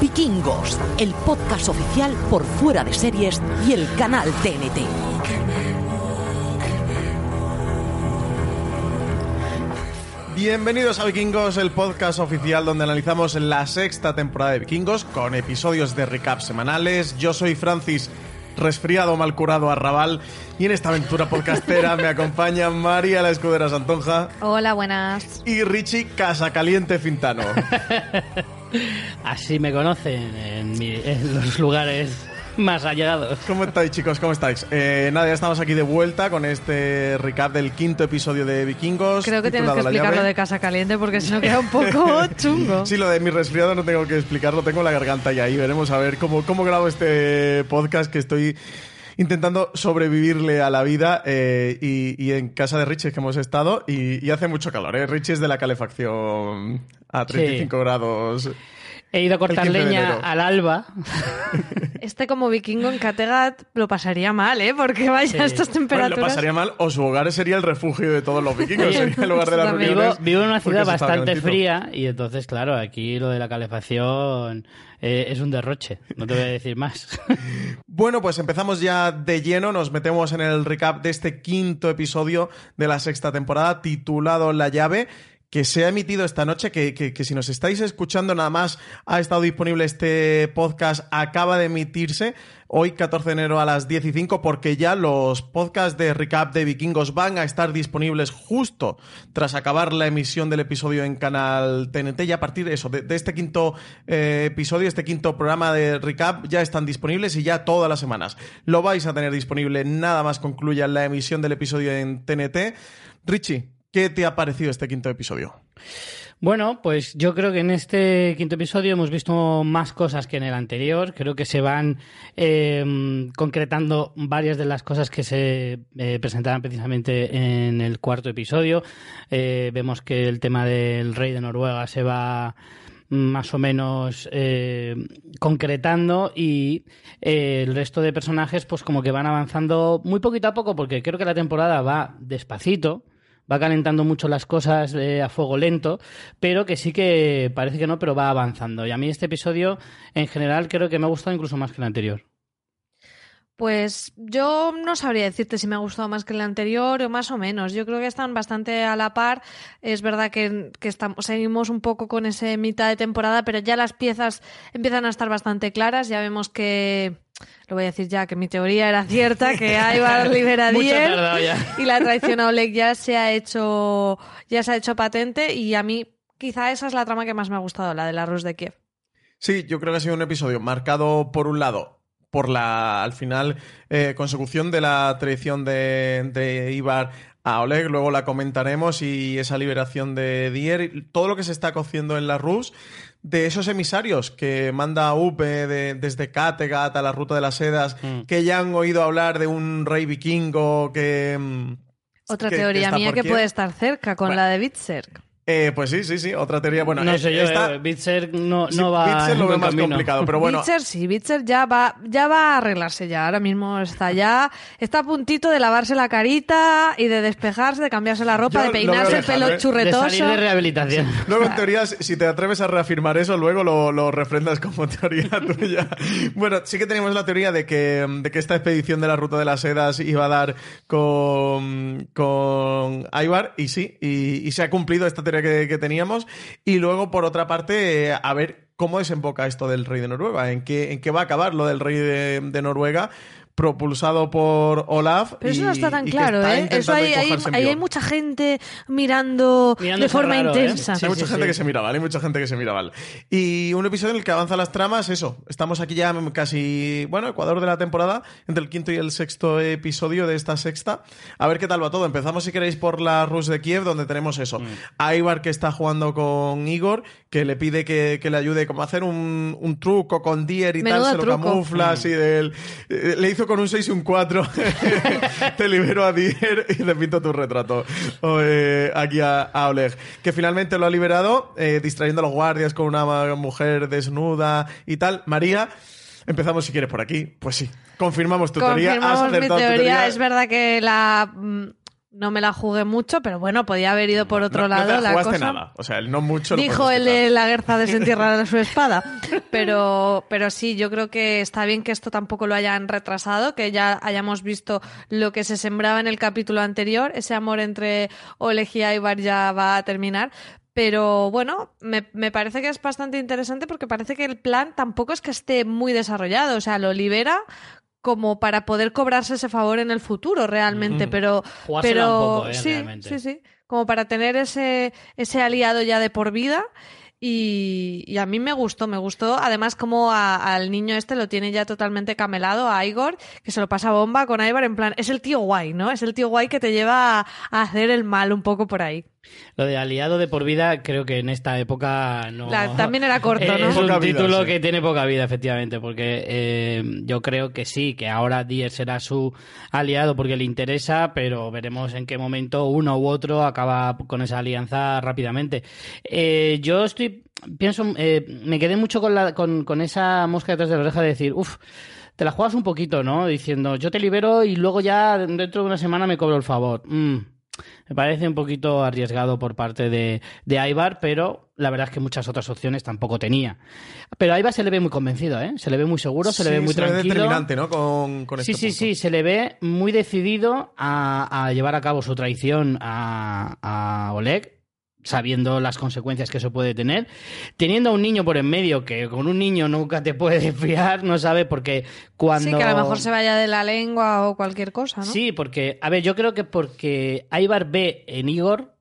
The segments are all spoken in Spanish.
Vikingos, el podcast oficial por fuera de series y el canal TNT. Bienvenidos a Vikingos, el podcast oficial donde analizamos la sexta temporada de Vikingos con episodios de recap semanales. Yo soy Francis, resfriado, mal curado, arrabal, y en esta aventura podcastera me acompaña María la Escudera Santonja Hola, buenas. y Richie Casacaliente Fintano. Así me conocen en, mi- en los lugares más allegados. ¿Cómo estáis, chicos? ¿Cómo estáis? Eh, nada, ya estamos aquí de vuelta con este recap del quinto episodio de Vikingos. Creo que tienes que explicar lo de Casa Caliente porque si no queda un poco chungo. Sí, lo de mi resfriado no tengo que explicarlo, tengo la garganta y ahí veremos a ver cómo, cómo grabo este podcast que estoy intentando sobrevivirle a la vida eh, y, y en casa de Richie que hemos estado y, y hace mucho calor, ¿eh? Richie es de la calefacción a 35 grados. He ido a cortar El 15 de leña al alba. Este como vikingo en Kattegat lo pasaría mal, ¿eh? Porque vaya Sí. a estas Bueno, temperaturas. lo pasaría mal o su hogar sería el refugio de todos los vikingos, sería el lugar de las. Vivo, reuniones. vivo en una ciudad bastante fría y entonces, claro, aquí lo de la calefacción eh, es un derroche. No te voy a decir más. Bueno, pues empezamos ya de lleno, nos metemos en el recap de este quinto episodio de la sexta temporada titulado La llave que se ha emitido esta noche, que, que- si nos estáis escuchando nada más ha estado disponible este podcast, acaba de emitirse hoy 14 de enero a las 10 y 5 porque ya los podcasts de recap de vikingos van a estar disponibles justo tras acabar la emisión del episodio en canal TNT y a partir de eso, de, de este quinto eh, episodio, este quinto programa de recap ya están disponibles y ya todas las semanas lo vais a tener disponible nada más concluya la emisión del episodio en TNT. Richie, ¿qué te ha parecido este quinto episodio? Bueno, pues yo creo que en este quinto episodio hemos visto más cosas que en el anterior. Creo que se van eh, concretando varias de las cosas que se eh, presentaban precisamente en el cuarto episodio. Eh, vemos que el tema del rey de Noruega se va más o menos eh, concretando y eh, el resto de personajes pues como que van avanzando muy poquito a poco porque creo que la temporada va despacito va calentando mucho las cosas eh, a fuego lento, pero que sí que parece que no, pero va avanzando. Y a mí este episodio, en general, creo que me ha gustado incluso más que el anterior. Pues yo no sabría decirte si me ha gustado más que el anterior o más o menos. Yo creo que están bastante a la par. Es verdad que, que estamos, seguimos un poco con ese mitad de temporada, pero ya las piezas empiezan a estar bastante claras. Ya vemos que, lo voy a decir ya, que mi teoría era cierta, que Ivar libera a ya. y la traición a Oleg ya se ha hecho, ya se ha hecho patente y a mí quizá esa es la trama que más me ha gustado, la de la Rus de Kiev. Sí, yo creo que ha sido un episodio marcado por un lado por la, al final, eh, consecución de la traición de, de Ibar a Oleg, luego la comentaremos, y esa liberación de Dier, todo lo que se está cociendo en la Rus, de esos emisarios que manda Upe de- desde Kattegat a la Ruta de las Sedas, Mm. que ya han oído hablar de un rey vikingo que... mm, Otra que- teoría mía que puede estar cerca con Bueno. la de Bitserk. Eh, pues sí, sí, sí, otra teoría. Bueno, no eh, sé yo, esta- eh, Bitzer no, sí, no va Bitzer lo veo buen más camino. complicado, pero bueno, Bitzer sí, Bitzer ya va, ya va a arreglarse ya. Ahora mismo está ya, está a puntito de lavarse la carita y de despejarse, de cambiarse la ropa, Yo de peinarse el pelo ¿eh? De churretoso. salir de rehabilitación. Luego, en teoría, si te atreves a reafirmar eso, luego lo, lo refrendas como teoría tuya. Bueno, sí que teníamos la teoría de que, de que esta expedición de la Ruta de las Sedas iba a dar con, con Ivar, y sí, y, y se ha cumplido esta teoría que, teníamos. Y luego, por otra parte, a ver cómo desemboca esto del rey de Noruega, en qué, en qué va a acabar lo del rey de Noruega propulsado por Olaf. Pero eso y- no está tan claro, está ¿eh? Eso hay, ahí mucha gente mirando Mirándose de forma raro, ¿eh? intensa. Sí, hay mucha gente sí. que se mira mal, hay mucha gente que se mira mal. Y un episodio en el que avanza las tramas, eso. Estamos aquí ya casi, bueno, Ecuador de la temporada, entre el quinto y el sexto episodio de esta sexta. A ver qué tal va todo. Empezamos, si queréis, por la Rus de Kiev, donde tenemos eso. A Ivar que está jugando con Igor, que le pide que, que le ayude como a hacer un, un truco con Dier y tal, se lo truco. camufla así del... eh, Le hizo con un 6 y un 4. Te libero a Dier y le pinto tu retrato o, eh, aquí a, a Oleg. Que finalmente lo ha liberado, eh, distrayendo a los guardias con una mujer desnuda y tal. María, empezamos si quieres por aquí. Pues sí, confirmamos tu teoría. Confirmamos mi acertado tu teoría. Es verdad que la, mm, no me la jugué mucho, pero bueno, podía haber ido por otro No- no lado te la la cosa. nada. O sea, el no mucho. lo Dijo el de la desentierrada de su espada. Pero, pero sí, yo creo que está bien que esto tampoco lo hayan retrasado, que ya hayamos visto lo que se sembraba en el capítulo anterior. Ese amor entre Oleg y Ivar ya va a terminar. Pero bueno, me, me parece que es bastante interesante porque parece que el plan tampoco es que esté muy desarrollado. O sea, lo libera como para poder cobrarse ese favor en el futuro realmente, pero Jugársela pero un poco, eh, sí, realmente. sí, sí, como para tener ese ese aliado ya de por vida y, y a mí me gustó, me gustó además como a- al niño este lo tiene ya totalmente camelado a Igor, que se lo pasa bomba con Ivar en plan, es el tío guay, ¿no? Es el tío guay que te lleva a, a hacer el mal un poco por ahí. Lo de aliado de por vida creo que en esta época no... La- también era corto, ¿no? Es un Poca vida, título sí. que tiene poca vida, efectivamente, porque eh, yo creo que sí, que ahora Dier será su aliado porque le interesa, pero veremos en qué momento uno u otro acaba con esa alianza rápidamente. Eh, yo estoy, pienso, eh, me quedé mucho con, la, con, con esa mosca detrás de la oreja de decir, uff, te la juegas un poquito, ¿no? Diciendo, yo te libero y luego ya dentro de una semana me cobro el favor. Mm. Me parece un poquito arriesgado por parte de, de Ibar, pero la verdad es que muchas otras opciones tampoco tenía. Pero a Ibar se le ve muy convencido, ¿eh? Se le ve muy seguro, se le ve muy se le ve tranquilo. determinante, ¿no? Con, con Sí, este sí, punto. sí, se le ve muy decidido a, a llevar a cabo su traición a, a Oleg, sabiendo las consecuencias que eso puede tener. Teniendo a un niño por en medio, que con un niño nunca te puedes fiar, no sabe, porque cuando... Sí, que a lo mejor se vaya de la lengua o cualquier cosa, ¿no? Sí, porque, a ver, yo creo que porque Ibar ve en Igor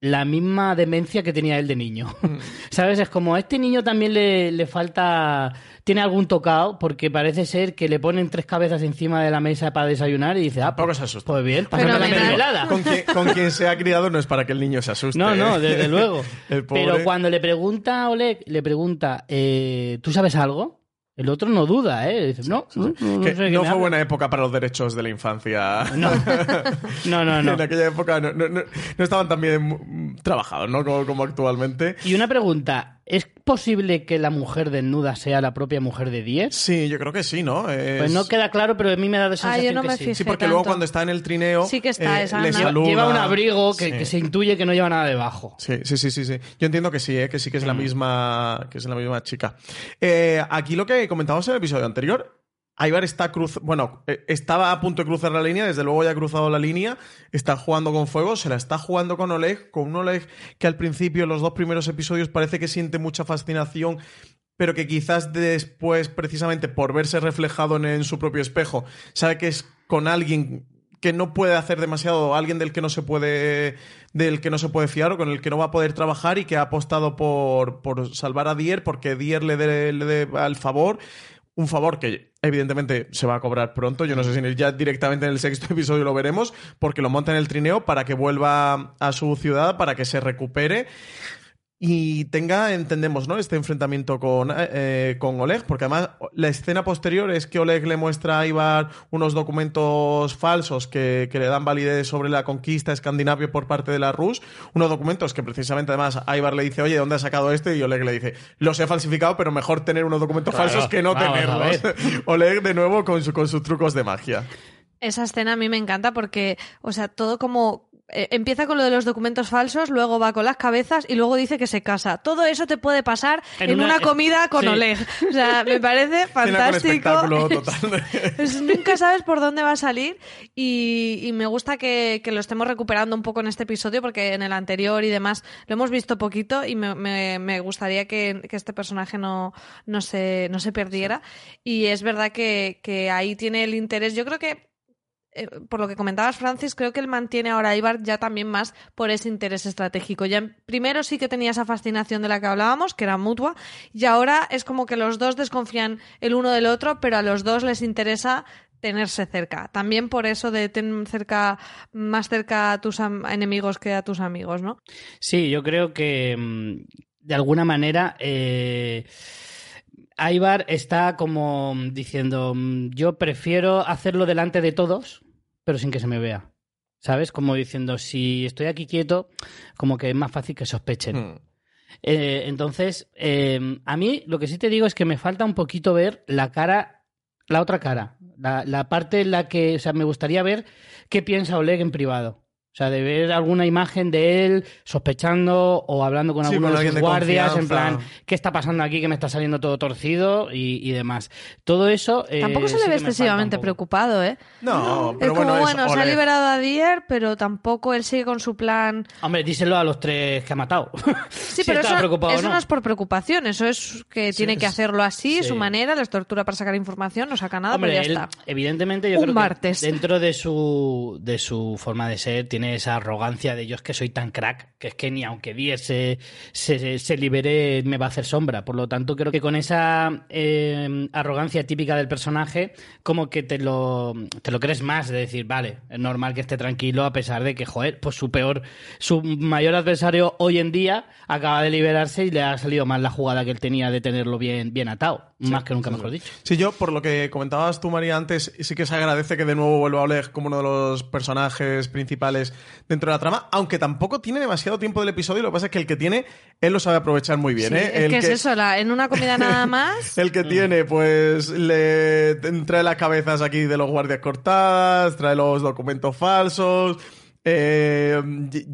la misma demencia que tenía él de niño. ¿Sabes? Es como a este niño también le, le falta. Tiene algún tocado, porque parece ser que le ponen tres cabezas encima de la mesa para desayunar y dice, ah, pues, se asusta. pues bien, pásame la mermelada. Con quien, con quien se ha criado no es para que el niño se asuste. No, no, ¿eh? desde luego. El pobre- Pero cuando le pregunta a Oleg, le pregunta, eh, ¿tú sabes algo? El otro no duda, ¿eh? Dice, no, no, no Que sé de qué no me fue hablas". buena época para los derechos de la infancia. No, no, no. no. En aquella época no, no- no- no estaban tan bien mm, trabajados, ¿no? Como, como actualmente. Y una pregunta, ¿es posible que la mujer desnuda sea la propia mujer de Diez? Sí, yo creo que sí, ¿no? Es- Pues no queda claro, pero a mí me da la Ah, sensación yo no que me sí. fijé Sí, porque luego cuando está en el trineo. Sí que está eh, esa, le Ana. Lleva, saluda. lleva un abrigo que, Sí. que se intuye que no lleva nada debajo. Sí, sí, sí, sí, sí. Yo entiendo que sí, ¿eh? que sí que es la Mm. misma, que es la misma chica. Eh, aquí lo que comentábamos en el episodio anterior, Ivar está cruz, bueno, eh, estaba a punto de cruzar la línea, desde luego ya ha cruzado la línea, está jugando con fuego, se la está jugando con Oleg, con un Oleg que al principio, en los dos primeros episodios, parece que siente mucha fascinación, pero que quizás después, precisamente por verse reflejado en, su propio espejo, sabe que es con alguien que no puede hacer demasiado, alguien del que no se puede del que no se puede fiar o con el que no va a poder trabajar y que ha apostado por, por salvar a Dier porque Dier le dé le dé el favor un favor que evidentemente se va a cobrar pronto. Yo no sé si ya directamente en el sexto episodio lo veremos, porque lo monta en el trineo para que vuelva a su ciudad, para que se recupere y tenga, entendemos, ¿no? Este enfrentamiento con, eh, con Oleg, porque además la escena posterior es que Oleg le muestra a Ivar unos documentos falsos que, que le dan validez sobre la conquista escandinavia por parte de la Rus, unos documentos que precisamente además a Ivar le dice, oye, ¿dónde has sacado esto? Y Oleg le dice, los he falsificado, pero mejor tener unos documentos Claro, falsos que no tenerlos. Oleg de nuevo con, su- con sus trucos de magia. Esa escena a mí me encanta porque, o sea, todo como eh, empieza con lo de los documentos falsos, luego va con las cabezas y luego dice que se casa. Todo eso te puede pasar en, En una, una- comida con sí. Oleg. O sea, me parece fantástico. total. Es- nunca sabes por dónde va a salir y, y me gusta que, que lo estemos recuperando un poco en este episodio porque en el anterior y demás lo hemos visto poquito y me, me- me gustaría que, que este personaje no, no, se, no se perdiera. Y es verdad que, que ahí tiene el interés. Yo creo que eh, por lo que comentabas, Francis, creo que él mantiene ahora a Ibar ya también más por ese interés estratégico. Ya primero sí que tenía esa fascinación de la que hablábamos, que era mutua, y ahora es como que los dos desconfían el uno del otro, pero a los dos les interesa tenerse cerca. También por eso de tener cerca, más cerca a tus enemigos que a tus amigos, ¿no? Sí, yo creo que mm, de alguna manera eh, Ibar está como diciendo, mm, yo prefiero hacerlo delante de todos, pero sin que se me vea. ¿Sabes? Como diciendo, si estoy aquí quieto, como que es más fácil que sospechen. Hmm. Eh, entonces, eh, a mí lo que sí te digo es que me falta un poquito ver la cara, la otra cara, la, la parte en la que, o sea, me gustaría ver qué piensa Oleg en privado. Sea, de ver alguna imagen de él sospechando o hablando con Sí, alguno con de sus de guardias, en plan, ¿qué está pasando aquí que me está saliendo todo torcido y, y demás? Todo eso. eh, Tampoco se le ve excesivamente preocupado, ¿eh? No, pero es como, bueno, bueno, es se ha liberado a Dier, pero tampoco él sigue con su plan. Hombre, díselo a los tres que ha matado. Sí, Si pero eso, preocupado o eso no. no es por preocupación, eso es que tiene que hacerlo así, sí. su manera, les tortura para sacar información, no saca nada, Hombre, pero ya él, está. evidentemente yo Un creo martes. que dentro de su, de su forma de ser tiene esa arrogancia de yo es que soy tan crack que es que ni aunque Diez se, se, se libere me va a hacer sombra. Por lo tanto, creo que con esa eh, arrogancia típica del personaje como que te lo, te lo crees más de decir, vale, es normal que esté tranquilo a pesar de que, joder, pues su peor, su mayor adversario hoy en día acaba de liberarse y le ha salido mal la jugada que él tenía de tenerlo bien, bien atado. Más que nunca mejor dicho. Sí, yo, por lo que comentabas tú, María, antes, sí que se agradece que de nuevo vuelva Oleg como uno de los personajes principales dentro de la trama, aunque tampoco tiene demasiado tiempo del episodio, lo que pasa es que el que tiene, él lo sabe aprovechar muy bien, Sí, ¿eh? es El que, es eso, la- en una comida nada más. El que tiene, pues, le trae las cabezas aquí de los guardias cortadas, trae los documentos falsos. Eh,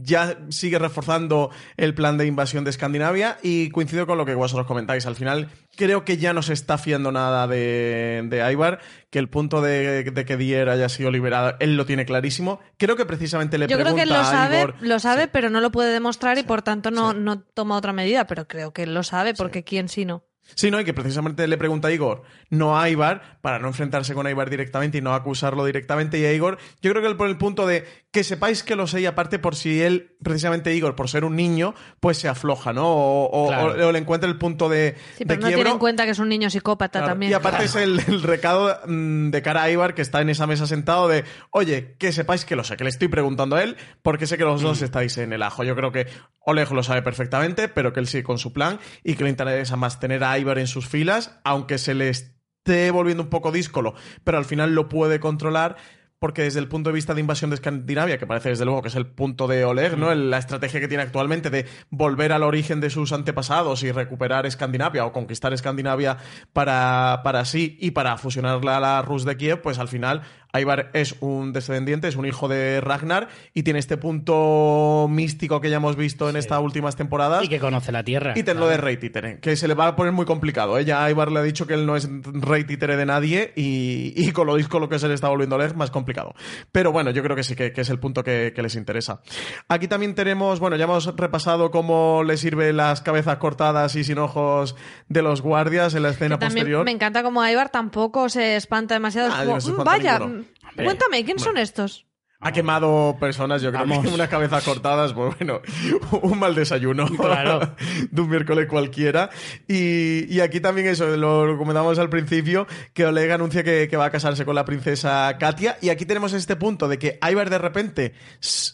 ya sigue reforzando el plan de invasión de Escandinavia y coincido con lo que vosotros comentáis. Al final, creo que ya no se está fiando nada de, de Ivar, que el punto de, de que Dier haya sido liberado, él lo tiene clarísimo. Creo que precisamente le Yo creo pregunta que él lo a sabe, Igor- lo sabe, pero no lo puede demostrar y por tanto no, Sí. no toma otra medida. Pero creo que él lo sabe, porque quién si no. Sí, no, y que precisamente le pregunta a Igor, no a Ivar, para no enfrentarse con Ivar directamente y no acusarlo directamente. Y a Igor, yo creo que él por el punto de que sepáis que lo sé y aparte por si él, precisamente Igor, por ser un niño, pues se afloja, ¿no? O, o- Claro. o le encuentra el punto de, Sí, de pero no quiebro. tiene en cuenta que es un niño psicópata Claro, también. Y aparte es el, el recado mm, de cara a Ivar que está en esa mesa sentado de, oye, que sepáis que lo sé, que le estoy preguntando a él porque sé que los dos estáis en el ajo. Yo creo que Oleg lo sabe perfectamente, pero que él sigue con su plan y que le interesa más tener a Ivar en sus filas, aunque se le esté volviendo un poco díscolo, pero al final lo puede controlar. Porque desde el punto de vista de invasión de Escandinavia, que parece desde luego que es el punto de Oleg, ¿no? El- La estrategia que tiene actualmente de volver al origen de sus antepasados y recuperar Escandinavia o conquistar Escandinavia para, para sí y para fusionarla a la Rus de Kiev, pues al final Ivar es un descendiente, es un hijo de Ragnar y tiene este punto místico que ya hemos visto en estas últimas temporadas. Y que conoce la tierra. Y ten lo de rey títere, que se le va a poner muy complicado. ¿eh? Ya Ivar le ha dicho que él no es rey títere de nadie y, y con lo disco lo que se le está volviendo Oleg, más complicado. Pero bueno, yo creo que sí, que, que es el punto que, que les interesa. Aquí también tenemos, bueno, ya hemos repasado cómo le sirven las cabezas cortadas y sin ojos de los guardias en la escena También posterior. me encanta como Ivar tampoco se espanta demasiado. Es Ah, como, no se "Mm, espanta vaya, ninguno". Cuéntame, ¿quién son estos? Ha quemado personas, yo creo Vamos. que unas cabezas cortadas, pues bueno, un mal desayuno Claro. de un miércoles cualquiera. Y, y aquí también eso, lo comentamos al principio, que Oleg anuncia que, que va a casarse con la princesa Katia. Y aquí tenemos este punto de que Ivar de repente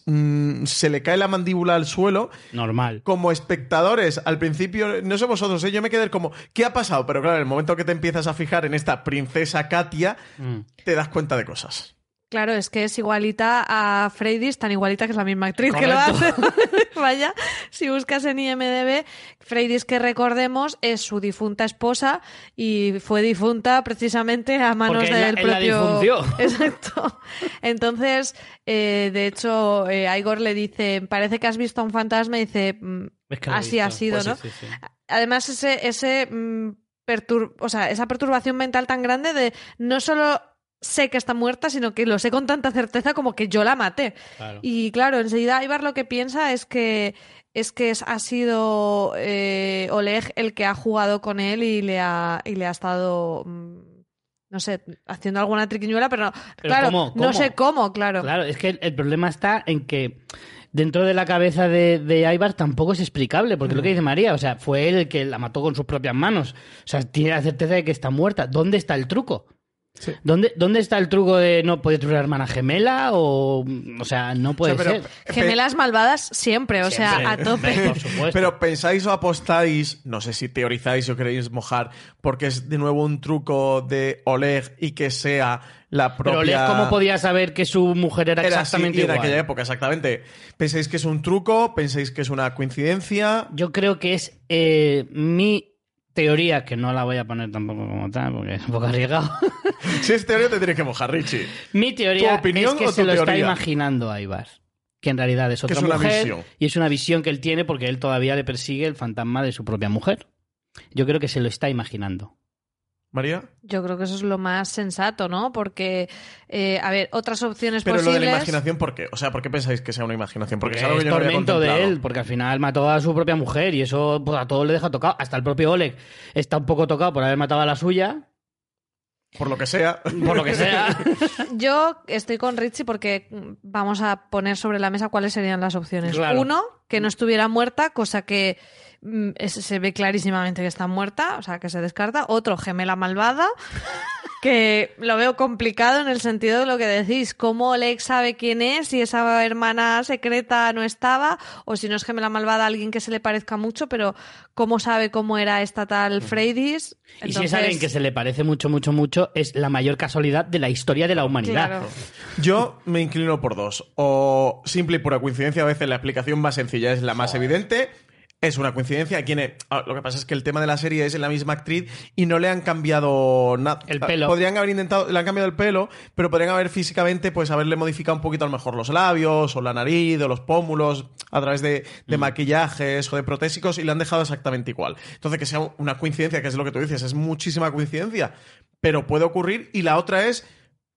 mm, se le cae la mandíbula al suelo. Normal. Como espectadores, al principio, no sé vosotros, ¿eh? yo me quedé como, ¿qué ha pasado? Pero claro, en el momento que te empiezas a fijar en esta princesa Katia, Mm. te das cuenta de cosas. Claro, es que es igualita a Freydis, tan igualita que es la misma actriz que lo hace. Vaya, si buscas en IMDB, Freydis, que recordemos, es su difunta esposa y fue difunta precisamente a manos Porque del él la propio. difunció. Exacto. Entonces, eh, de hecho, eh, Igor le dice: Parece que has visto a un fantasma y dice: "Mm, Es que Así ha sido, Pues ¿no? sí, sí, sí. Además, ese, ese mm, o sea, esa perturbación mental tan grande de no solo sé que está muerta, sino que lo sé con tanta certeza como que yo la maté. Claro. Y claro, enseguida Ivar lo que piensa es que es que ha sido eh, Oleg el que ha jugado con él y le ha, y le ha estado mm, no sé, haciendo alguna triquiñuela, pero, no- Pero claro, ¿cómo? no sé cómo, claro. Claro, es que el, el problema está en que dentro de la cabeza de, de tampoco es explicable, porque lo que dice María, o sea, fue él el que la mató con sus propias manos. O sea, tiene la certeza de que está muerta. ¿Dónde está el truco? Sí. ¿Dónde, ¿Dónde está el truco de no puede una hermana gemela? O, o sea, no puede O sea, pero- ser. Gemelas malvadas siempre, o sea, a tope. Por supuesto. Pero pensáis o apostáis, no sé si teorizáis o queréis mojar, porque es de nuevo un truco de Oleg y que sea la propia. Pero Oleg, ¿cómo podía saber que su mujer era, Era así exactamente en aquella época, exactamente. ¿Pensáis que es un truco? ¿Pensáis que es una coincidencia? Yo creo que es eh, mi teoría, que no la voy a poner tampoco como tal, porque es un poco arriesgado. Si es teoría, te tienes que mojar, Richie. Mi teoría ¿Tu opinión es que o se tu lo está imaginando a Ibar. que en realidad es otra es una mujer visión. y es una visión que él tiene porque él todavía le persigue el fantasma de su propia mujer. Yo creo que se lo está imaginando. María. Yo creo que eso es lo más sensato, ¿no? Porque, eh, a ver, otras opciones Pero lo posibles. de la imaginación, ¿por qué? O sea, ¿por qué pensáis que sea una imaginación? Porque Porque es algo que es yo no había tormento de él, porque al final mató a su propia mujer y eso pues, a todos le deja tocado. Hasta el propio Oleg está un poco tocado por haber matado a la suya, Por lo que sea. por lo que sea. Yo estoy con Richie porque vamos a poner sobre la mesa cuáles serían las opciones. Claro. Uno, que no estuviera muerta, cosa que es- se ve clarísimamente que está muerta, o sea, que se descarta. Otro, gemela malvada, que lo veo complicado en el sentido de lo que decís. ¿Cómo Oleg sabe quién es? Si esa hermana secreta no estaba, o si no es gemela malvada, alguien que se le parezca mucho, pero ¿cómo sabe cómo era esta tal Freydis? Y si es alguien que se le parece mucho, mucho, mucho, es la mayor casualidad de la historia de la humanidad. Claro. Yo me inclino por dos. O simple y pura coincidencia, a veces la explicación más sencilla es la más evidente. Es una coincidencia. ¿Quién es? Ah, Lo que pasa es que el tema de la serie es la misma actriz y no le han cambiado nada. El pelo. Podrían haber intentado, le han cambiado el pelo, pero podrían haber físicamente, pues haberle modificado un poquito a lo mejor los labios, o la nariz, o los pómulos, a través de, de Mm. maquillajes o de protésicos, y le han dejado exactamente igual. Entonces, que sea una coincidencia, que es lo que tú dices, es muchísima coincidencia, pero puede ocurrir. Y la otra es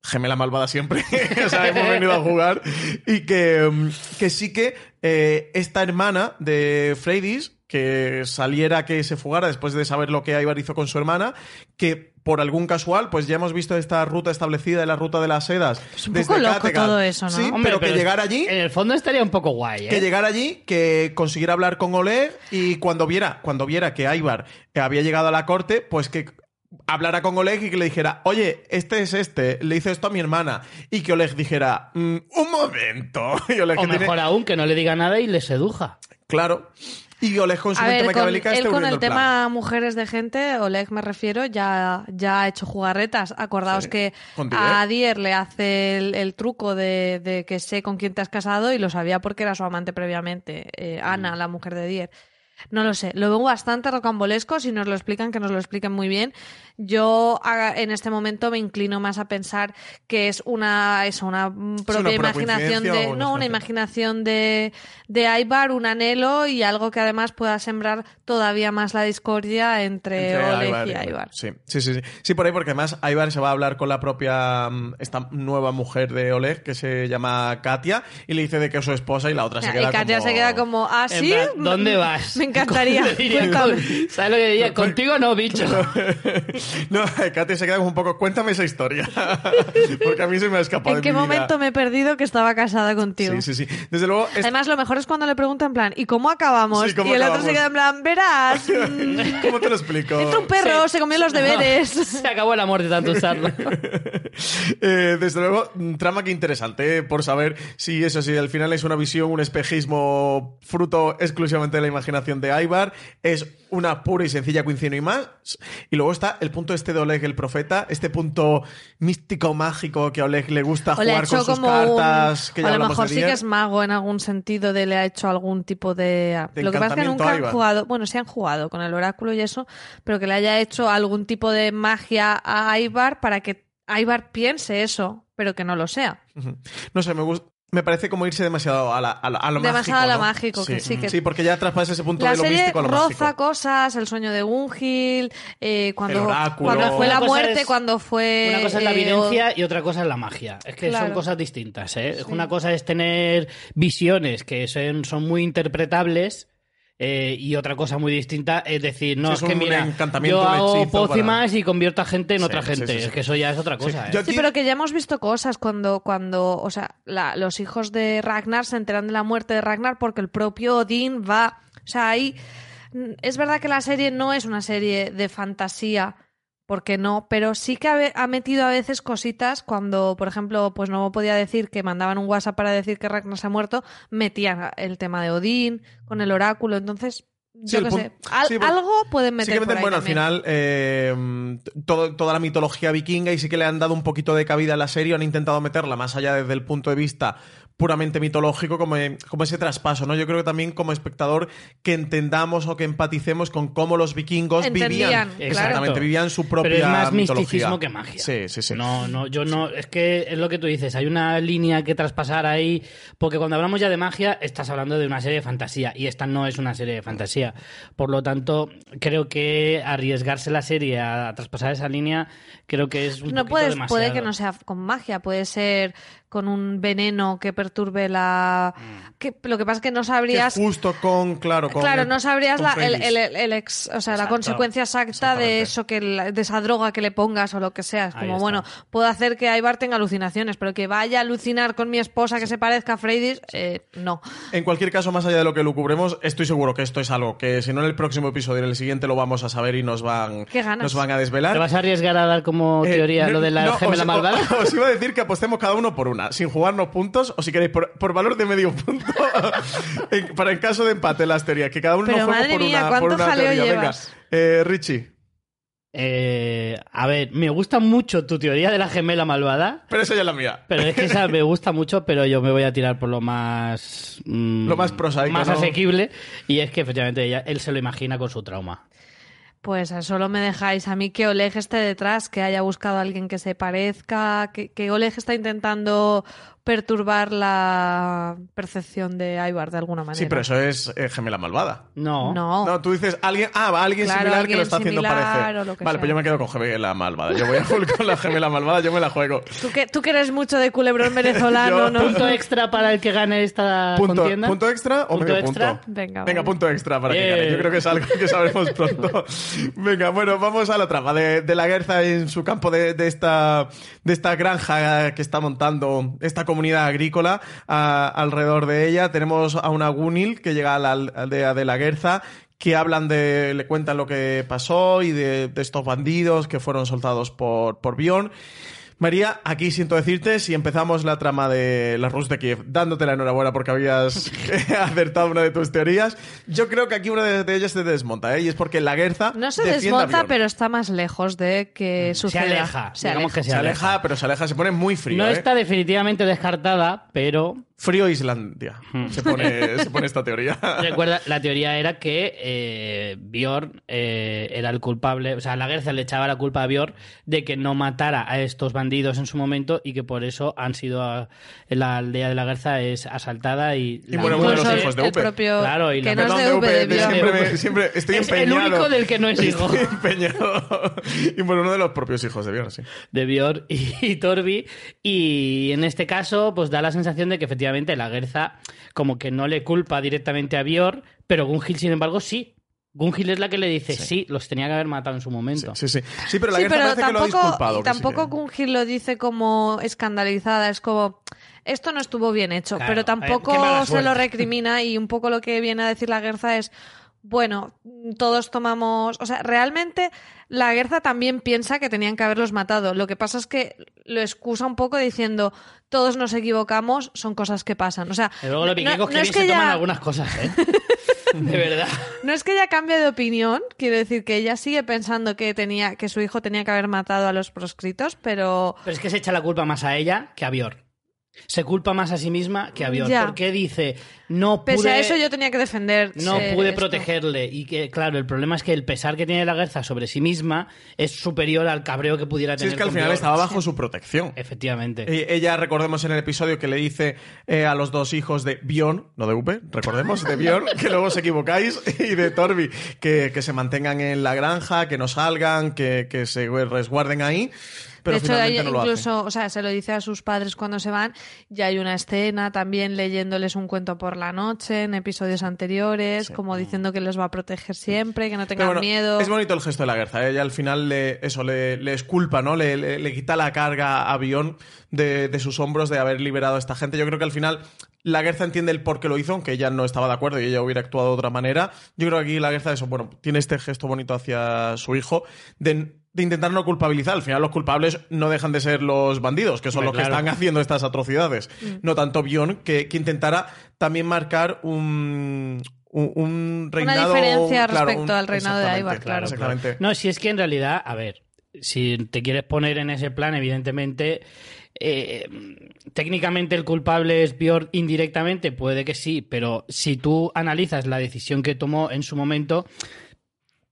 gemela malvada siempre. o sea, hemos venido a jugar. Y que, mm, que sí que eh, esta hermana de Freydis, que saliera, que se fugara después de saber lo que Ivar hizo con su hermana, que por algún casual, pues ya hemos visto esta ruta establecida de la ruta de las sedas. Es un poco loco todo eso, ¿no? Sí, Hombre, pero, que llegara allí. En el fondo estaría un poco guay, ¿eh? Que llegara allí, que consiguiera hablar con Oleg y cuando viera, cuando viera que Ivar había llegado a la corte, pues que hablara con Oleg y que le dijera, oye, este es este, le hice esto a mi hermana. Y que Oleg dijera, "Mm, un momento. Y Oleg O que tiene- mejor aún, que no le diga nada y le seduja. Claro. Y Oleg con su A mente ver, con, él con el plan. tema mujeres de gente, Oleg me refiero, ya, ya ha hecho jugarretas. Acordaos Sí, que a Dier le hace el, el truco de, de que sé con quién te has casado y lo sabía porque era su amante previamente, eh, Mm. Ana, la mujer de Dier. No lo sé, lo veo bastante rocambolesco, si nos lo explican, que nos lo expliquen muy bien. Yo a- en este momento me inclino más a pensar que es una, es una mm, propia imaginación de, no, una imaginación de, de Ibar, un anhelo y algo que además pueda sembrar todavía más la discordia entre, Entre Oleg y y- Ibar. Sí, sí, sí, sí. Sí, por ahí, porque además Ivar se va a hablar con la propia, mm, esta nueva mujer de Oleg, que se llama Katia, y le dice de que es su esposa y la otra se y queda Katia como... se queda como, ah, En sí, plan, ¿Dónde vas? Me encantaría. Le diría, Cuéntame. ¿Sabes lo que diría? Contigo no, bicho. no, Katia se queda como un poco, cuéntame esa historia. porque a mí se me ha escapado ¿En de qué mi vida. momento me he perdido que estaba casada contigo? Sí, sí, sí. Desde luego, es- Además, lo mejor es cuando le pregunto en plan, ¿y cómo acabamos? Sí, ¿cómo y el otro acabamos? se queda en plan, verás, ¿cómo te lo explico? entra un perro, se comió los deberes. Se acabó el amor de tanto usarlo. Eh, desde luego, trama que interesante, eh, por saber si eso, si al final es una visión, un espejismo fruto exclusivamente de la imaginación de Ivar, es una pura y sencilla coincidencia y más. Y luego está el punto este de Oleg el profeta, este punto místico, mágico que a Oleg le gusta O le ha jugar con sus como cartas. un... que o a lo mejor sí que es mago en algún sentido de le ha hecho algún tipo de... De lo que pasa es que nunca han jugado, bueno, sí han jugado con el oráculo y eso, pero que le haya hecho algún tipo de magia a Ivar para que Ivar piense eso, pero que no lo sea. No sé, me gusta. Me parece como irse demasiado a, la, a, la- a lo Demasiado mágico. a lo ¿no? mágico, que sí, que- Sí, porque ya traspasa ese punto La de lo serie místico a lo roza mágico. cosas, el sueño de Ungil, eh, cuando, cuando fue Una la muerte, es- cuando fue... Una cosa es la eh, evidencia y otra cosa es la magia. Es que son cosas distintas. ¿eh? Una cosa es tener visiones que son, son muy interpretables. Eh, y otra cosa muy distinta es decir, no, Sí, es, es que mira, encantamiento, yo hago pócimas y convierto a gente en Sí, otra gente. sí, sí. Es que eso ya es otra cosa. ¿eh? Sí, pero que ya hemos visto cosas cuando, cuando o sea, la- los hijos de Ragnar se enteran de la muerte de Ragnar porque el propio Odín va. O sea, ahí. mm, Es verdad que la serie no es una serie de fantasía, porque no, pero sí que ha, metido a veces cositas cuando, por ejemplo, pues no podía decir que mandaban un WhatsApp para decir que Ragnar se ha muerto, metían el tema de Odín con el oráculo, entonces. Sí, Yo qué pun- sé. Al- sí, porque- algo pueden meter Sí que por meten, ahí bueno, al final eh, todo- toda la mitología vikinga y sí que le han dado un poquito de cabida a la serie, han intentado meterla más allá desde el punto de vista puramente mitológico como, como ese traspaso, ¿no? Yo creo que también como espectador que entendamos o que empaticemos con cómo los vikingos Entendían, vivían. claro. Exactamente, vivían su propia Pero es más mitología. misticismo que magia. Sí, sí, sí. No, no, yo no. Es que es lo que tú dices. Hay una línea que traspasar ahí. Porque cuando hablamos ya de magia, estás hablando de una serie de fantasía. Y esta no es una serie de fantasía. Por lo tanto, creo que arriesgarse la serie a, traspasar esa línea, creo que es un no poquito puedes, demasiado. puede que no sea con magia, puede ser con un veneno que perturbe la. Mm. Que, lo que pasa es que no Que sabrías. justo con, claro, con Claro, no sabrías la, el, Freydis. el- el ex, o sea, la consecuencia exacta de eso que la- de esa droga que le pongas o lo que sea. Es como, bueno, puedo hacer que Ibar tenga alucinaciones, pero que vaya a alucinar con mi esposa que se parezca a Freydis, eh, no. En cualquier caso, más allá de lo que lo cubremos, estoy seguro que esto es algo que si no en el próximo episodio, en el siguiente lo vamos a saber y nos van, Qué ganas. nos van a desvelar. ¿Te vas a arriesgar a dar como Eh, teoría no- lo de la no, gemela os, malvada? Os, os iba a decir que apostemos cada uno por una, sin jugarnos puntos, o si queréis, por, por valor de medio punto, en- para en caso de empate las teorías, que cada uno Pero nos juegue madre por mía, una, por ¿cuánto una jaleo teoría. llevas? Venga, eh, Richie. Eh, a ver, me gusta mucho tu teoría de la gemela malvada. Pero esa ya es la mía. Pero es que esa me gusta mucho, pero yo me voy a tirar por lo más. mm, Lo más prosaico, Más ¿no? asequible. Y es que efectivamente ella- él se lo imagina con su trauma. Pues solo me dejáis a mí que Oleg esté detrás, que haya buscado a alguien que se parezca, que, que Oleg está intentando perturbar la percepción de Ivar de alguna manera. Sí, pero eso es eh, gemela malvada. No. No. No, tú dices alguien, ah, alguien Claro, similar que alguien lo está haciendo parecer. que vale, sea. pues yo me quedo con gemela malvada. Yo voy a full con la gemela malvada, yo me la juego. ¿Tú que, tú que eres mucho de culebrón venezolano, Yo- ¿no? Punto extra para el que gane esta Punto, contienda. ¿Punto extra o ¿Punto medio extra? punto? Venga, Venga, vale. punto extra para que Bien. gane. Yo creo que es algo que sabremos pronto. Venga, bueno, vamos a la trama de, de la Guerza en su campo de, de esta, de esta granja que está montando esta comunidad agrícola a- alrededor de ella. Tenemos a una Gunil que llega a la aldea de la Guerza que hablan de, le cuentan lo que pasó y de, de estos bandidos que fueron soltados por, por Bjorn. María, aquí siento decirte, si empezamos la trama de la Rus de Kiev, dándote la enhorabuena porque habías acertado una de tus teorías, yo creo que aquí una de, ellas se desmonta, ¿eh? Y es porque la Guerza No se desmonta, pero está más lejos de que Se suceda. aleja. Se aleja. que se, Se aleja, pero se aleja, se pone muy frío, No ¿eh? está definitivamente descartada, pero Frío Islandia. Se pone, se pone esta teoría. Recuerda, la teoría era que eh, Bjorn eh, era el culpable, o sea, la Guerza le echaba la culpa a Bjorn de que no matara a estos bandidos en su momento y que por eso han sido a- la aldea de la Guerza es asaltada y, Y bueno, uno de los hijos de el Upe. propio... Claro, y que la- no es de V, de de Bjorn. siempre, me- siempre estoy Es el empeñado. único del que no es hijo. Estoy empeñado. Y bueno, uno de los propios hijos de Bjorn, sí. de Bjorn y, y Torbi y en este caso pues da la sensación de que efectivamente la Guerza como que no le culpa directamente a Bjorn, pero Gunhild sin embargo sí. Gunhild es la que le dice, sí, los tenía que haber matado en su momento. Sí, sí. Sí, pero la Sí, Guerza pero parece que lo ha tampoco, disculpado. y que sí tampoco Gungil lo dice como escandalizada, es como esto no estuvo bien hecho, Claro, pero eh, tampoco se lo recrimina y un poco lo que viene a decir la Guerza es bueno, todos tomamos, o sea, realmente la Guerza también piensa que tenían que haberlos matado. Lo que pasa es que lo excusa un poco diciendo todos nos equivocamos, son cosas que pasan. O sea, Y luego los vikingos no que es que se toman algunas cosas, ¿eh? de verdad. no es que ella cambie de opinión, quiero decir que ella sigue pensando que tenía que su hijo tenía que haber matado a los proscritos, pero Pero es que se echa la culpa más a ella que a Bjorn. Se culpa más a sí misma que a Bjorn. Ya. Porque dice, no pude, pese a eso yo tenía que defender. no pude esto. protegerle. Y que, claro, el problema es que el pesar que tiene la Guerza sobre sí misma es superior al cabreo que pudiera Sí, tener es que al final Bjorn. estaba bajo su protección. Efectivamente. Eh, Ella, recordemos en el episodio que le dice eh, a los dos hijos de Bjorn, no de Upe, recordemos, de Bjorn, que luego os equivocáis, y de Torbi, que, que se mantengan en la granja, que no salgan, que, que se resguarden ahí. Pero de hecho, hay no incluso, o sea, se lo dice a sus padres cuando se van. Y hay una escena también leyéndoles un cuento por la noche en episodios anteriores, como diciendo que les va a proteger siempre, que no tengan bueno, miedo. Es bonito el gesto de la Guerza. ¿eh? Ella al final le, eso le, le esculpa, ¿no? Le, le- le quita la carga a Bion de, de sus hombros de haber liberado a esta gente. Yo creo que al final la Guerza entiende el por qué lo hizo, aunque ella no estaba de acuerdo y ella hubiera actuado de otra manera. Yo creo que aquí la Guerza, eso, bueno, tiene este gesto bonito hacia su hijo de, de intentar no culpabilizar. Al final los culpables no dejan de ser los bandidos, que son Hombre, los que claro. están haciendo estas atrocidades. Mm. No tanto Bion, que, que intentara también marcar un... Un, un reinado diferencia claro, respecto un- al reinado de Ivar, claro. Exactamente. No, si es que en realidad, a ver, si te quieres poner en ese plan, evidentemente eh, técnicamente el culpable es Björn indirectamente, puede que sí, pero si tú analizas la decisión que tomó en su momento,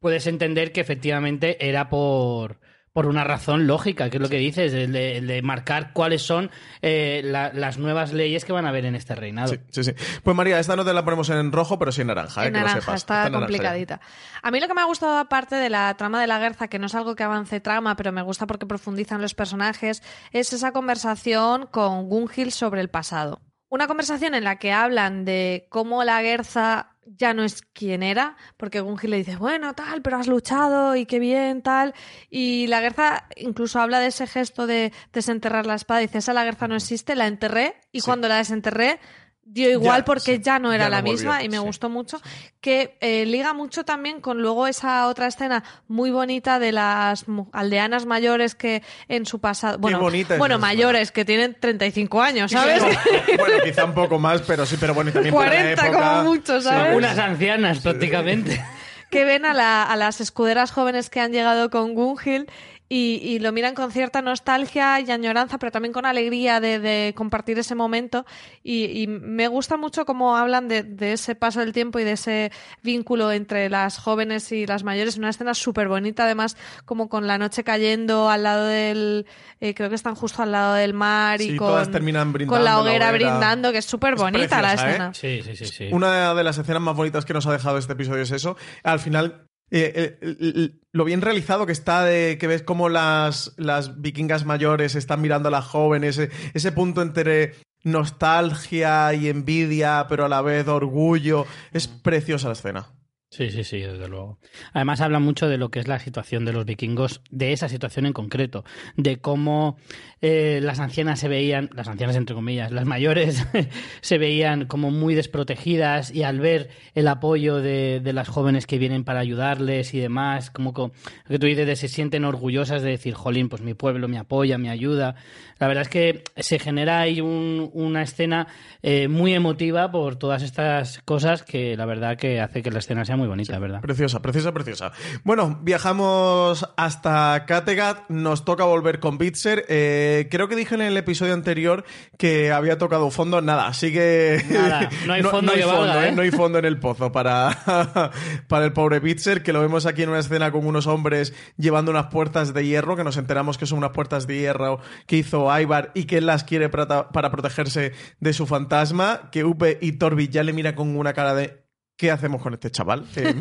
puedes entender que efectivamente era por por una razón lógica, que es lo que dices, el de, el de marcar cuáles son eh, la- las nuevas leyes que van a haber en este reinado. Sí, sí, sí. Pues María, esta no te la ponemos en rojo, pero sí en naranja, eh, en que lo naranja, sepas. está, naranja complicadita. A mí lo que me ha gustado, aparte de la trama de la guerra, que no es algo que avance trama, pero me gusta porque profundizan los personajes, es esa conversación con Gunhild sobre el pasado. Una conversación en la que hablan de cómo la Guerza ya no es quien era, porque Gunhild le dice, bueno, tal, pero has luchado y qué bien, tal. Y la Guerza incluso habla de ese gesto de desenterrar la espada. Dice, esa la Guerza no existe, la enterré y Sí. cuando la desenterré dio igual Ya, porque sí, ya no era ya no la volvió, misma y me sí. gustó mucho que eh, liga mucho también con luego esa otra escena muy bonita de las mu- aldeanas mayores que en su pasado bueno bueno mayores que tienen 35 años sabes bueno, quizá un poco más, pero sí, pero bueno, y también para la 40 época- como mucho sabes Unas ancianas prácticamente. que ven a, la- a las escuderas jóvenes que han llegado con Gunhild y, y lo miran con cierta nostalgia y añoranza, pero también con alegría de, de compartir ese momento. Y, y me gusta mucho cómo hablan de, de ese paso del tiempo y de ese vínculo entre las jóvenes y las mayores. Una escena súper bonita, además, como con la noche cayendo al lado del. eh, creo que están justo al lado del mar y Sí, con, todas terminan brindando con la la hoguera brindando, que es súper Es bonita la ¿eh? escena. Sí, sí, sí, sí. Una de las escenas más bonitas que nos ha dejado este episodio es eso. Al final, eh, eh, eh, lo bien realizado que está de que ves cómo las, las vikingas mayores están mirando a las jóvenes, ese, ese punto entre nostalgia y envidia, pero a la vez orgullo. Es preciosa la escena. Sí, sí, sí, desde luego. Además habla mucho de lo que es la situación de los vikingos, de esa situación en concreto, de cómo eh, las ancianas se veían, las ancianas entre comillas, las mayores se veían como muy desprotegidas y al ver el apoyo de, de las jóvenes que vienen para ayudarles y demás, como co- lo que tú dices, se sienten orgullosas de decir, jolín, pues mi pueblo me apoya, me ayuda. La verdad es que se genera ahí un- una escena eh, muy emotiva por todas estas cosas que la verdad que hace que la escena sea muy bonita, ¿verdad? Preciosa, preciosa, preciosa. Bueno, viajamos hasta Kattegat, nos toca volver con Bitzer. Eh, creo que dije en el episodio anterior que había tocado fondo. Nada, sigue. Nada, no hay fondo hay que fondo, valga, ¿eh? ¿eh? No hay fondo en el pozo para, para el pobre Bitzer, que lo vemos aquí en una escena con unos hombres llevando unas puertas de hierro, que nos enteramos que son unas puertas de hierro que hizo Ivar y que él las quiere para, para protegerse de su fantasma. Que Upe y Torbi ya le mira con una cara de. ¿Qué hacemos con este chaval? Eh,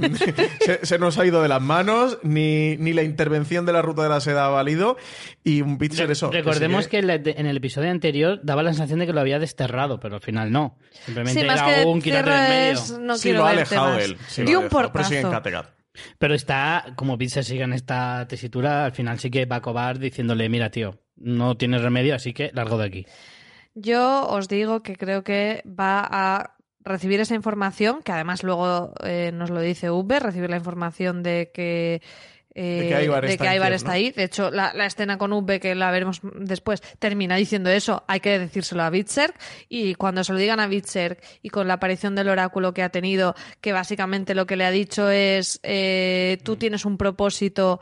se, se nos ha ido de las manos, ni, ni la intervención de la ruta de la seda ha valido. Y un Bitzer eso. Recordemos sigue- que, en el episodio anterior daba la sensación de que lo había desterrado, pero al final no. Simplemente Sí, más era que un del medio. es no sí, lo ha alejado más. él. Sí, lo Dio ha un alejado, pero sigue en portazo. Kattegat. Pero está, como Pete sigue en esta tesitura, al final sí que va a cobar diciéndole, mira, tío, no tienes remedio, así que largo de aquí. Yo os digo que creo que va a recibir esa información, que además luego eh, nos lo dice Uber, recibir la información de que... eh, De que de está ahí. De hecho, la, la escena con Uber, que la veremos después, termina diciendo eso. Hay que decírselo a Bitserk. Y cuando se lo digan a Bitserk y con la aparición del oráculo que ha tenido, que básicamente lo que le ha dicho es: eh, tú tienes un propósito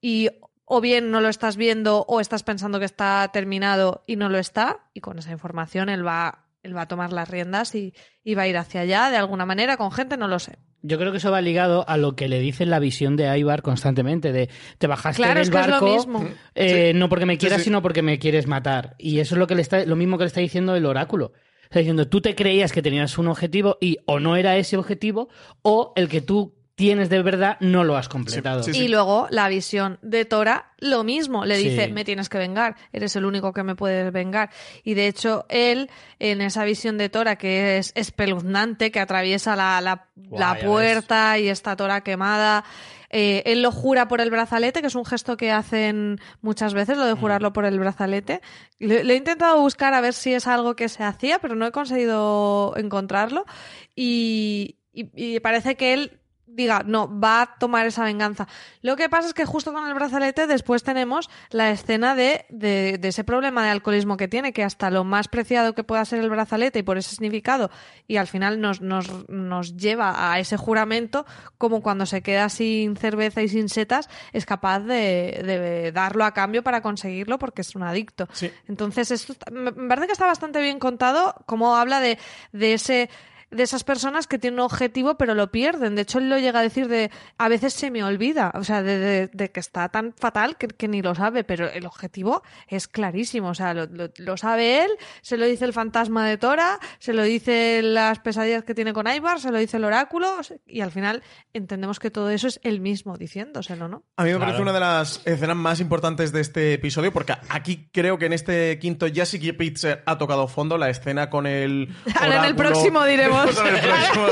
y o bien no lo estás viendo o estás pensando que está terminado y no lo está, y con esa información él va, él va a tomar las riendas y, y va a ir hacia allá de alguna manera, con gente, no lo sé. Yo creo que eso va ligado a lo que le dice la visión de Ivar constantemente, de te bajaste Claro, del es que es lo barco mismo. eh, Sí. no porque me quieras, sí. sino porque me quieres matar. Y eso es lo que le está, lo mismo que le está diciendo el oráculo. Está diciendo, tú te creías que tenías un objetivo y o no era ese objetivo, o el que tú tienes de verdad no lo has completado. Sí, sí. Y luego la visión de Tora, lo mismo, le Sí. dice, me tienes que vengar, eres el único que me puedes vengar. Y de hecho, él, en esa visión de Tora, que es espeluznante, que atraviesa la, la, puerta y está Tora quemada, eh, él lo jura por el brazalete, que es un gesto que hacen muchas veces, lo de jurarlo por el brazalete. Le, le he intentado buscar a ver si es algo que se hacía, pero no he conseguido encontrarlo. Y, y- y parece que él diga, no, va a tomar esa venganza. Lo que pasa es que justo con el brazalete después tenemos la escena de, de, de, ese problema de alcoholismo que tiene, que hasta lo más preciado que pueda ser el brazalete y por ese significado, y al final nos, nos, nos lleva a ese juramento, como cuando se queda sin cerveza y sin setas, es capaz de, de darlo a cambio para conseguirlo porque es un adicto. Sí. Entonces, esto me parece que está bastante bien contado, como habla de, de ese de esas personas que tienen un objetivo pero lo pierden. De hecho, él lo llega a decir de a veces se me olvida, o sea, de, de, de que está tan fatal que, que, ni lo sabe, pero el objetivo es clarísimo, o sea, lo, lo, lo, sabe él, se lo dice el fantasma de Tora, se lo dice las pesadillas que tiene con Ivar, se lo dice el oráculo y al final entendemos que todo eso es él mismo diciéndoselo, ¿no? A mí me claro. parece una de las escenas más importantes de este episodio porque aquí creo que en este quinto ya sí que Pizzer ha tocado fondo la escena con el Ahora en el próximo diremos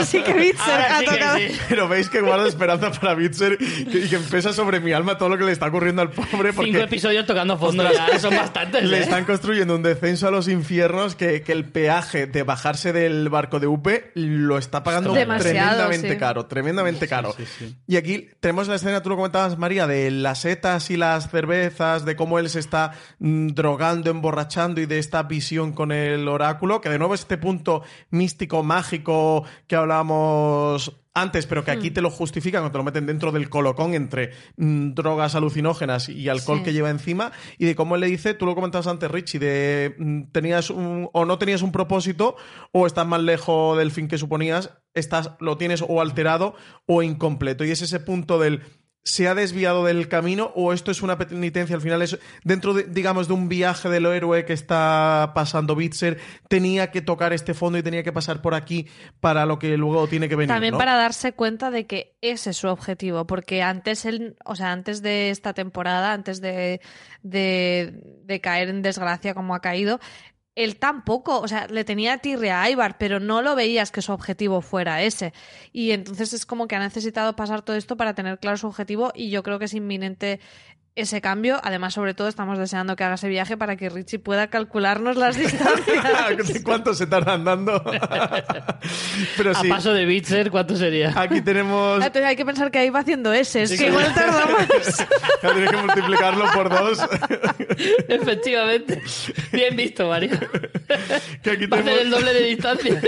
sí que Bitzer ha sí que tocado. sí. Pero veis que guardo esperanza para Bitzer y que, pesa sobre mi alma todo lo que le está ocurriendo al pobre porque Cinco episodios tocando fondo ya, son bastantes. le ¿eh? están construyendo un descenso a los infiernos que, que el peaje de bajarse del barco de Upe lo está pagando Demasiado, tremendamente sí. caro, tremendamente caro. sí, sí. Y aquí tenemos la escena, tú lo comentabas, María, de las setas y las cervezas, de cómo él se está mm, drogando, emborrachando y de esta visión con el oráculo, que de nuevo este punto místico, mágico que hablábamos antes, pero que aquí Hmm. te lo justifican cuando te lo meten dentro del colocón entre mm, drogas alucinógenas y alcohol Sí. que lleva encima, y de cómo él le dice, tú lo comentabas antes, Richie, de mm, tenías un, o no tenías un propósito, o estás más lejos del fin que suponías, estás, lo tienes o alterado o incompleto. Y es ese punto del se ha desviado del camino o esto es una penitencia al final es dentro de, digamos de un viaje del héroe que está pasando Bitzer tenía que tocar este fondo y tenía que pasar por aquí para lo que luego tiene que venir También ¿no? para darse cuenta de que ese es su objetivo, porque antes él, o sea, antes de esta temporada, antes de, de, de caer en desgracia como ha caído, él tampoco, o sea, le tenía tirria a Ibar, pero no lo veías que su objetivo fuera ese. Y entonces es como que ha necesitado pasar todo esto para tener claro su objetivo y yo creo que es inminente ese cambio. Además, sobre todo, estamos deseando que haga ese viaje para que Richie pueda calcularnos las distancias. ¿De ¿Cuánto se tarda andando? Pero sí, A paso de Bitzer, ¿cuánto sería? aquí tenemos... Entonces hay que pensar que ahí va haciendo ese, es Sí, que sí. igual tarda más. Tienes que multiplicarlo por dos. Efectivamente. Bien visto, María. que aquí Va a hacer tenemos... el doble de distancia.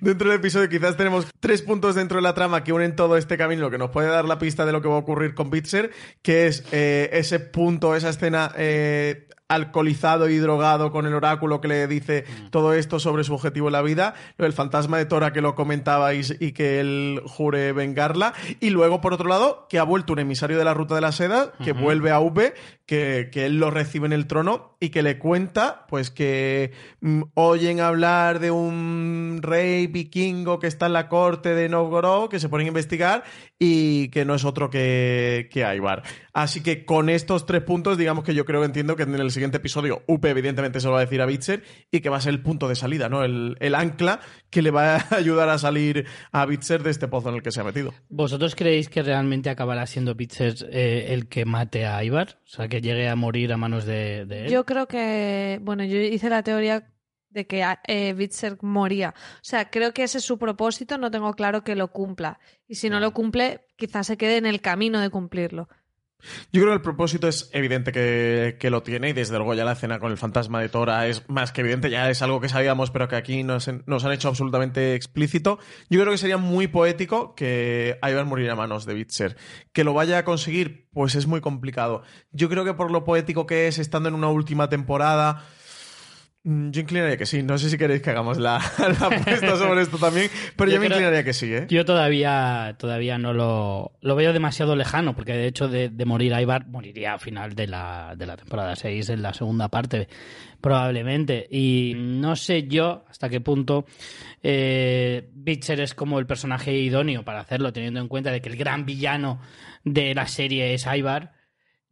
Dentro del episodio quizás tenemos tres puntos dentro de la trama que unen todo este camino, lo que nos puede dar la pista de lo que va a ocurrir con Bitzer, que es eh, ese punto, esa escena eh, alcoholizado y drogado con el oráculo que le dice todo esto sobre su objetivo en la vida, del fantasma de Tora que lo comentabais y que él jure vengarla, y luego por otro lado que ha vuelto un emisario de la ruta de la seda, que vuelve a V, que, que él lo recibe en el trono y que le cuenta pues que mm, oyen hablar de un rey vikingo que está en la corte de Novgorod, que se ponen a investigar y que no es otro que, que Ivar. Así que con estos tres puntos, digamos que yo creo que entiendo que en el siguiente episodio Upe evidentemente se lo va a decir a Bitzer y que va a ser el punto de salida, ¿no? El, el ancla que le va a ayudar a salir a Bitzer de este pozo en el que se ha metido. ¿Vosotros creéis que realmente acabará siendo Bitzer eh, el que mate a Ivar? O sea, que llegue a morir a manos de, de él. Yo creo que, bueno, yo hice la teoría de que eh, Bitzer moría. O sea, creo que ese es su propósito, no tengo claro que lo cumpla. Y si no lo cumple, quizás se quede en el camino de cumplirlo. Yo creo que el propósito es evidente que, que lo tiene y desde luego ya la escena con el fantasma de Tora es más que evidente, ya es algo que sabíamos pero que aquí nos, nos han hecho absolutamente explícito. Yo creo que sería muy poético que Ivar muriera a manos de Bitzer. Que lo vaya a conseguir, pues es muy complicado. Yo creo que por lo poético que es, estando en una última temporada... mm, Yo inclinaría que sí. No sé si queréis que hagamos la, la apuesta sobre esto también, pero yo, Yo me creo- inclinaría que sí, ¿eh? Yo todavía, todavía no lo, lo veo demasiado lejano, porque de hecho de, de morir Ivar moriría a final de la, de la temporada 6, en la segunda parte, probablemente. Y no sé yo hasta qué punto eh, Bitcher es como el personaje idóneo para hacerlo, teniendo en cuenta de que el gran villano de la serie es Ivar.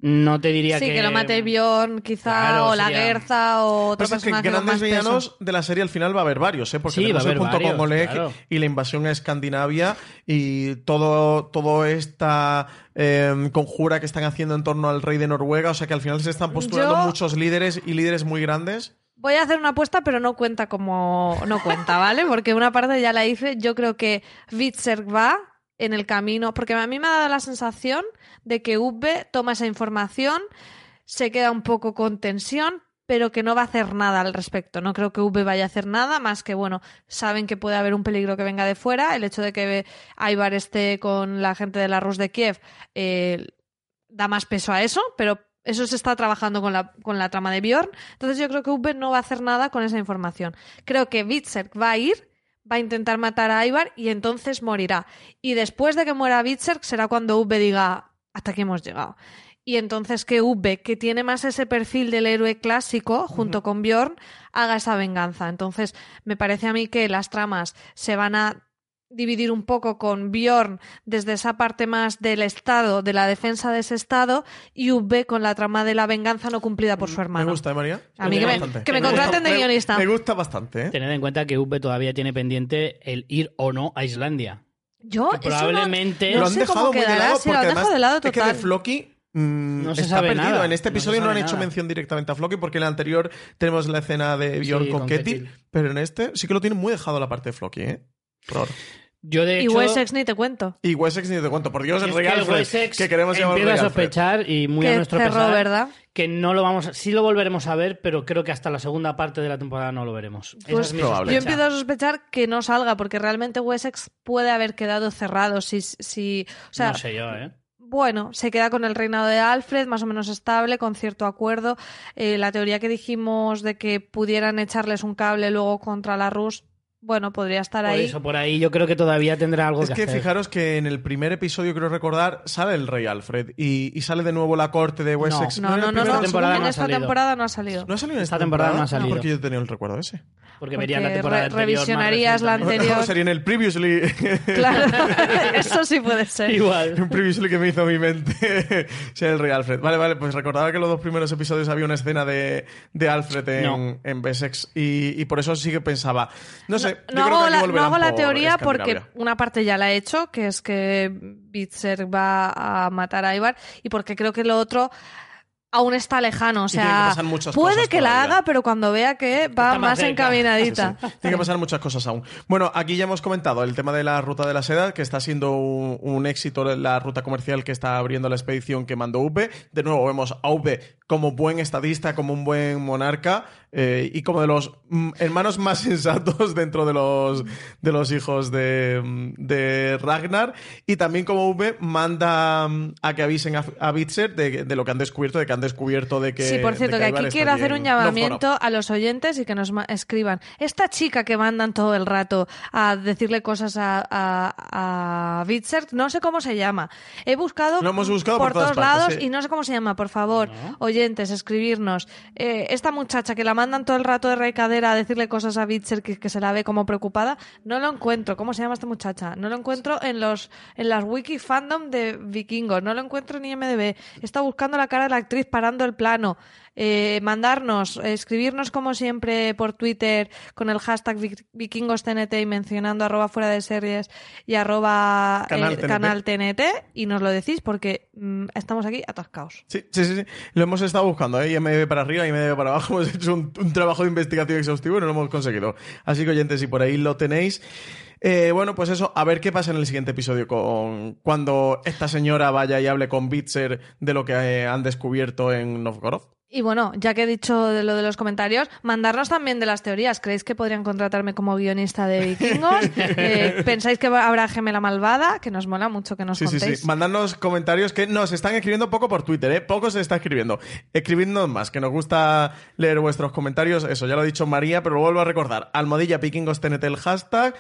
No te diría Sí, que... que, lo mate Bjorn, quizá, Claro, o la Gerza, o otro Pues es que grandes más villanos de la serie al final va a haber varios, ¿eh? Porque Sí, va a el haber punto con varios, Oleg claro. y la invasión a Escandinavia y todo, todo esta eh, conjura que están haciendo en torno al rey de Noruega. O sea que al final se están postulando Yo- muchos líderes y líderes muy grandes. Voy a hacer una apuesta, pero no cuenta como. No cuenta, ¿vale? Porque una parte ya la hice. Yo creo que Bitzer va en el camino, porque a mí me ha dado la sensación de que V toma esa información, se queda un poco con tensión, pero que no va a hacer nada al respecto. No creo que V vaya a hacer nada, más que, bueno, saben que puede haber un peligro que venga de fuera. El hecho de que Ivar esté con la gente de la Rus de Kiev eh, da más peso a eso, pero eso se está trabajando con la, con la trama de Bjorn. Entonces yo creo que V no va a hacer nada con esa información. Creo que Bitserk va a ir, va a intentar matar a Ivar y entonces morirá. Y después de que muera Bitserk será cuando V diga, hasta aquí hemos llegado y entonces que V, que tiene más ese perfil del héroe clásico, junto con Bjorn, haga esa venganza. Entonces, me parece a mí que las tramas se van a dividir un poco con Bjorn desde esa parte más del Estado, de la defensa de ese Estado, y V con la trama de la venganza no cumplida por su hermano. Me gusta, ¿eh, María? A mí que me, que me contraten de guionista. Me gusta bastante, ¿eh? Tened en cuenta que V todavía tiene pendiente el ir o no a Islandia. Yo, Que probablemente- no, lo han sé dejado cómo muy de quedará, lado sí, lo porque han además de lado es que total. de Floki mm, No se está sabe perdido. nada. En este episodio no, han hecho mención directamente a Floki porque en el anterior tenemos la escena de Bjorn Sí, con, con Ketil, Ketil. pero en este sí que lo tiene muy dejado la parte de Floki, ¿eh? Yo, de Y hecho, Wessex ni te cuento. Y Wessex ni te cuento, por Dios, y el es que Wessex que queremos llamar empieza a sospechar y muy a nuestro cerró, pesar ¿verdad? que no lo vamos a, sí lo volveremos a ver pero creo que hasta la segunda parte de la temporada no lo veremos Esa Pues es mi probable. Yo empiezo a sospechar que no salga, porque realmente Wessex puede haber quedado cerrado. Si, si, o sea, no sé yo eh bueno, se queda con el reinado de Alfred, más o menos estable, con cierto acuerdo. Eh, la teoría que dijimos de que pudieran echarles un cable luego contra la Rus, bueno, podría estar por ahí. eso por ahí yo creo que todavía tendrá algo Es que hacer. fijaros que en el primer episodio, creo recordar, sale el rey Alfred y, y sale de nuevo la corte de Wessex. No, no, no, primer no. Esta temporada en no ha esta salido. temporada no ha salido. ¿No ha salido en Esta esta, temporada no ha No, salido. porque yo tenía el recuerdo ese. porque verían la Porque temporada re- anterior revisionarías la anterior. Sería en el previously. Claro, eso sí puede ser. igual un previously que me hizo mi mente ser el rey Alfred. Vale, vale, pues recordaba que los dos primeros episodios había una escena de, de Alfred en, No. en Wessex y, y por eso sí que pensaba. No sé, yo No, creo hago, la, no volverán hago la por teoría porque una parte ya la he hecho, que es que Bitzer va a matar a Ivar, y porque creo que lo otro aún está lejano. O Y tiene que sea, pasar muchas puede que la haga, pero cuando vea que va Está más encaminadita. Sí, sí. Tiene que pasar muchas cosas aún. Bueno, aquí ya hemos comentado el tema de la ruta de la seda, que está siendo un, un éxito la ruta comercial que está abriendo la expedición que mandó V. De nuevo, vemos a V como buen estadista, como un buen monarca eh, y como de los mm, hermanos más sensatos dentro de los, de los hijos de, mm, de Ragnar. Y también como V manda mm, a que avisen a, a Bitzer de, de lo que han descubierto, de que han descubierto de que. sí, por cierto, que aquí quiero hacer un llamamiento a los oyentes y que nos escriban. Esta chica que mandan todo el rato a decirle cosas a, a, a Bitzer, no sé cómo se llama. He buscado, Lo hemos buscado por todos partes, lados sí. y no sé cómo se llama. Por favor, escribirnos. Eh, esta muchacha que la mandan todo el rato de recadera a decirle cosas a Bitzer que, se la ve como preocupada, no lo encuentro. ¿Cómo se llama esta muchacha? No lo encuentro en los en las wiki fandom de vikingos. No lo encuentro en MDB. He estado buscando la cara de la actriz parando el plano. Eh, mandarnos, escribirnos como siempre por Twitter con el hashtag vikingostnt y mencionando arroba fuera de series y arroba Canal eh, TNT. canal TNT y nos lo decís porque mm, estamos aquí atascados. Sí, sí, sí, sí. Lo hemos estado buscando, ¿eh? IMDb para arriba, IMDb para abajo. Hemos hecho un, un trabajo de investigación exhaustivo y no lo hemos conseguido. Así que, oyentes, si por ahí lo tenéis. eh, bueno, pues eso, a ver qué pasa en el siguiente episodio con cuando esta señora vaya y hable con Bitzer de lo que han descubierto en Novgorod. Y bueno, ya que he dicho de lo de los comentarios, mandarnos también de las teorías. ¿Creéis que podrían contratarme como guionista de vikingos? Eh, ¿Pensáis que habrá gemela malvada? Que nos mola mucho que nos Sí, sí, contéis. sí. Mandadnos comentarios que nos están escribiendo poco por Twitter, ¿eh? Poco se está escribiendo. Escribidnos más, que nos gusta leer vuestros comentarios. Eso, ya lo ha dicho María, pero lo vuelvo a recordar. Almohadilla Pikingos TNT el hashtag.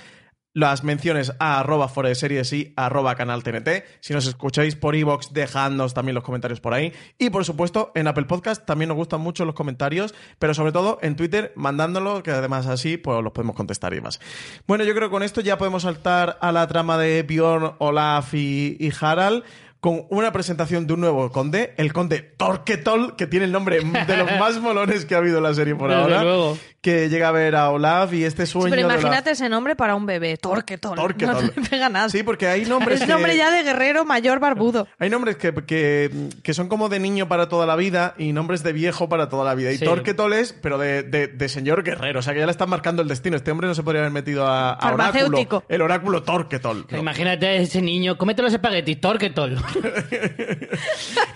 Las menciones a arroba series y arroba canal TNT. Si nos escucháis por iVoox, dejadnos también los comentarios por ahí. Y por supuesto, en Apple Podcast también nos gustan mucho los comentarios, pero sobre todo en Twitter, mandándolos, que además así pues los podemos contestar y demás. Bueno, yo creo que con esto ya podemos saltar a la trama de Bjorn, Olaf y, y Harald con una presentación de un nuevo conde, el conde Torquetol, que tiene el nombre de los más molones que ha habido en la serie por Desde ahora, luego. que llega a ver a Olaf y este Sí, sueño pero de Olaf- imagínate ese nombre para un bebé, Torquetol. Torquetol. No te pega nada. Sí, porque hay nombres es que- nombre ya de guerrero mayor barbudo. Hay nombres que, que, que son como de niño para toda la vida y nombres de viejo para toda la vida. Y Sí. Torquetol es, pero de, de- de señor guerrero. O sea que ya le están marcando el destino. Este hombre no se podría haber metido a, a Farmacéutico. oráculo. El oráculo Torquetol. No. Imagínate a ese niño, cómete los espaguetis, Torquetol.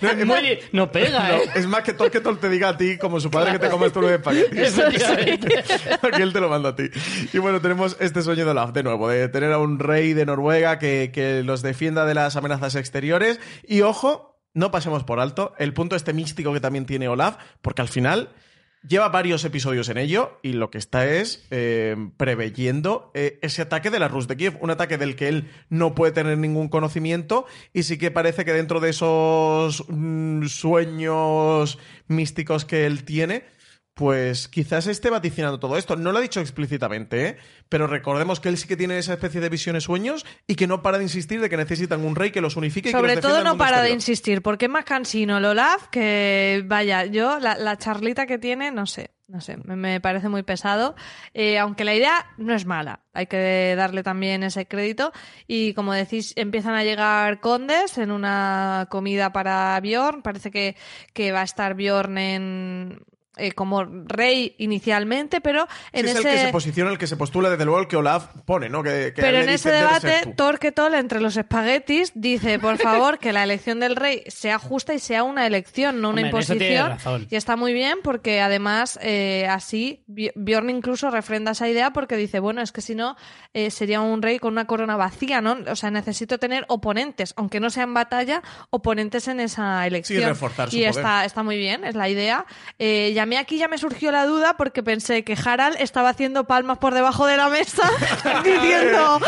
No, es, más, Muy- no pega, no, ¿eh? es más que Torquetol te diga a ti, como su padre, que te comas tú los espaguetis. Efectivamente. que él te lo manda a ti. Y bueno, tenemos este sueño de Olaf, de nuevo, de tener a un rey de Noruega que, que los defienda de las amenazas exteriores. Y ojo, no pasemos por alto el punto este místico que también tiene Olaf, porque al final lleva varios episodios en ello y lo que está es eh, preveyendo eh, ese ataque de la Rus de Kiev, un ataque del que él no puede tener ningún conocimiento y sí que parece que dentro de esos mm, sueños místicos que él tiene, pues quizás esté vaticinando todo esto. No lo ha dicho explícitamente, ¿eh? pero recordemos que él sí que tiene esa especie de visiones sueños y que no para de insistir de que necesitan un rey que los unifique y que Sobre los todo no para de insistir, porque es más cansino el Olaf que, vaya, yo, la, la charlita que tiene, no sé, no sé, me, me parece muy pesado, Eh, aunque la idea no es mala, hay que darle también ese crédito. Y como decís, empiezan a llegar condes en una comida para Bjorn, parece que, que va a estar Bjorn en... eh, como rey inicialmente, pero en Sí, es ese... el que se posiciona, el que se postula desde luego el que Olaf pone, ¿no? Que, que Pero en ese "Debes ser debate, tú". Torquetol, entre los espaguetis, dice, por favor, que la elección del rey sea justa y sea una elección, no una Hombre, imposición. Y está muy bien porque además eh, así Bjorn incluso refrenda esa idea porque dice, bueno, es que si no eh, sería un rey con una corona vacía, ¿no? O sea, necesito tener oponentes, aunque no sea en batalla, oponentes en esa elección. reforzar su y poder. está, está muy bien, es la idea. Eh, a mí aquí ya me surgió la duda porque pensé que Harald estaba haciendo palmas por debajo de la mesa diciendo,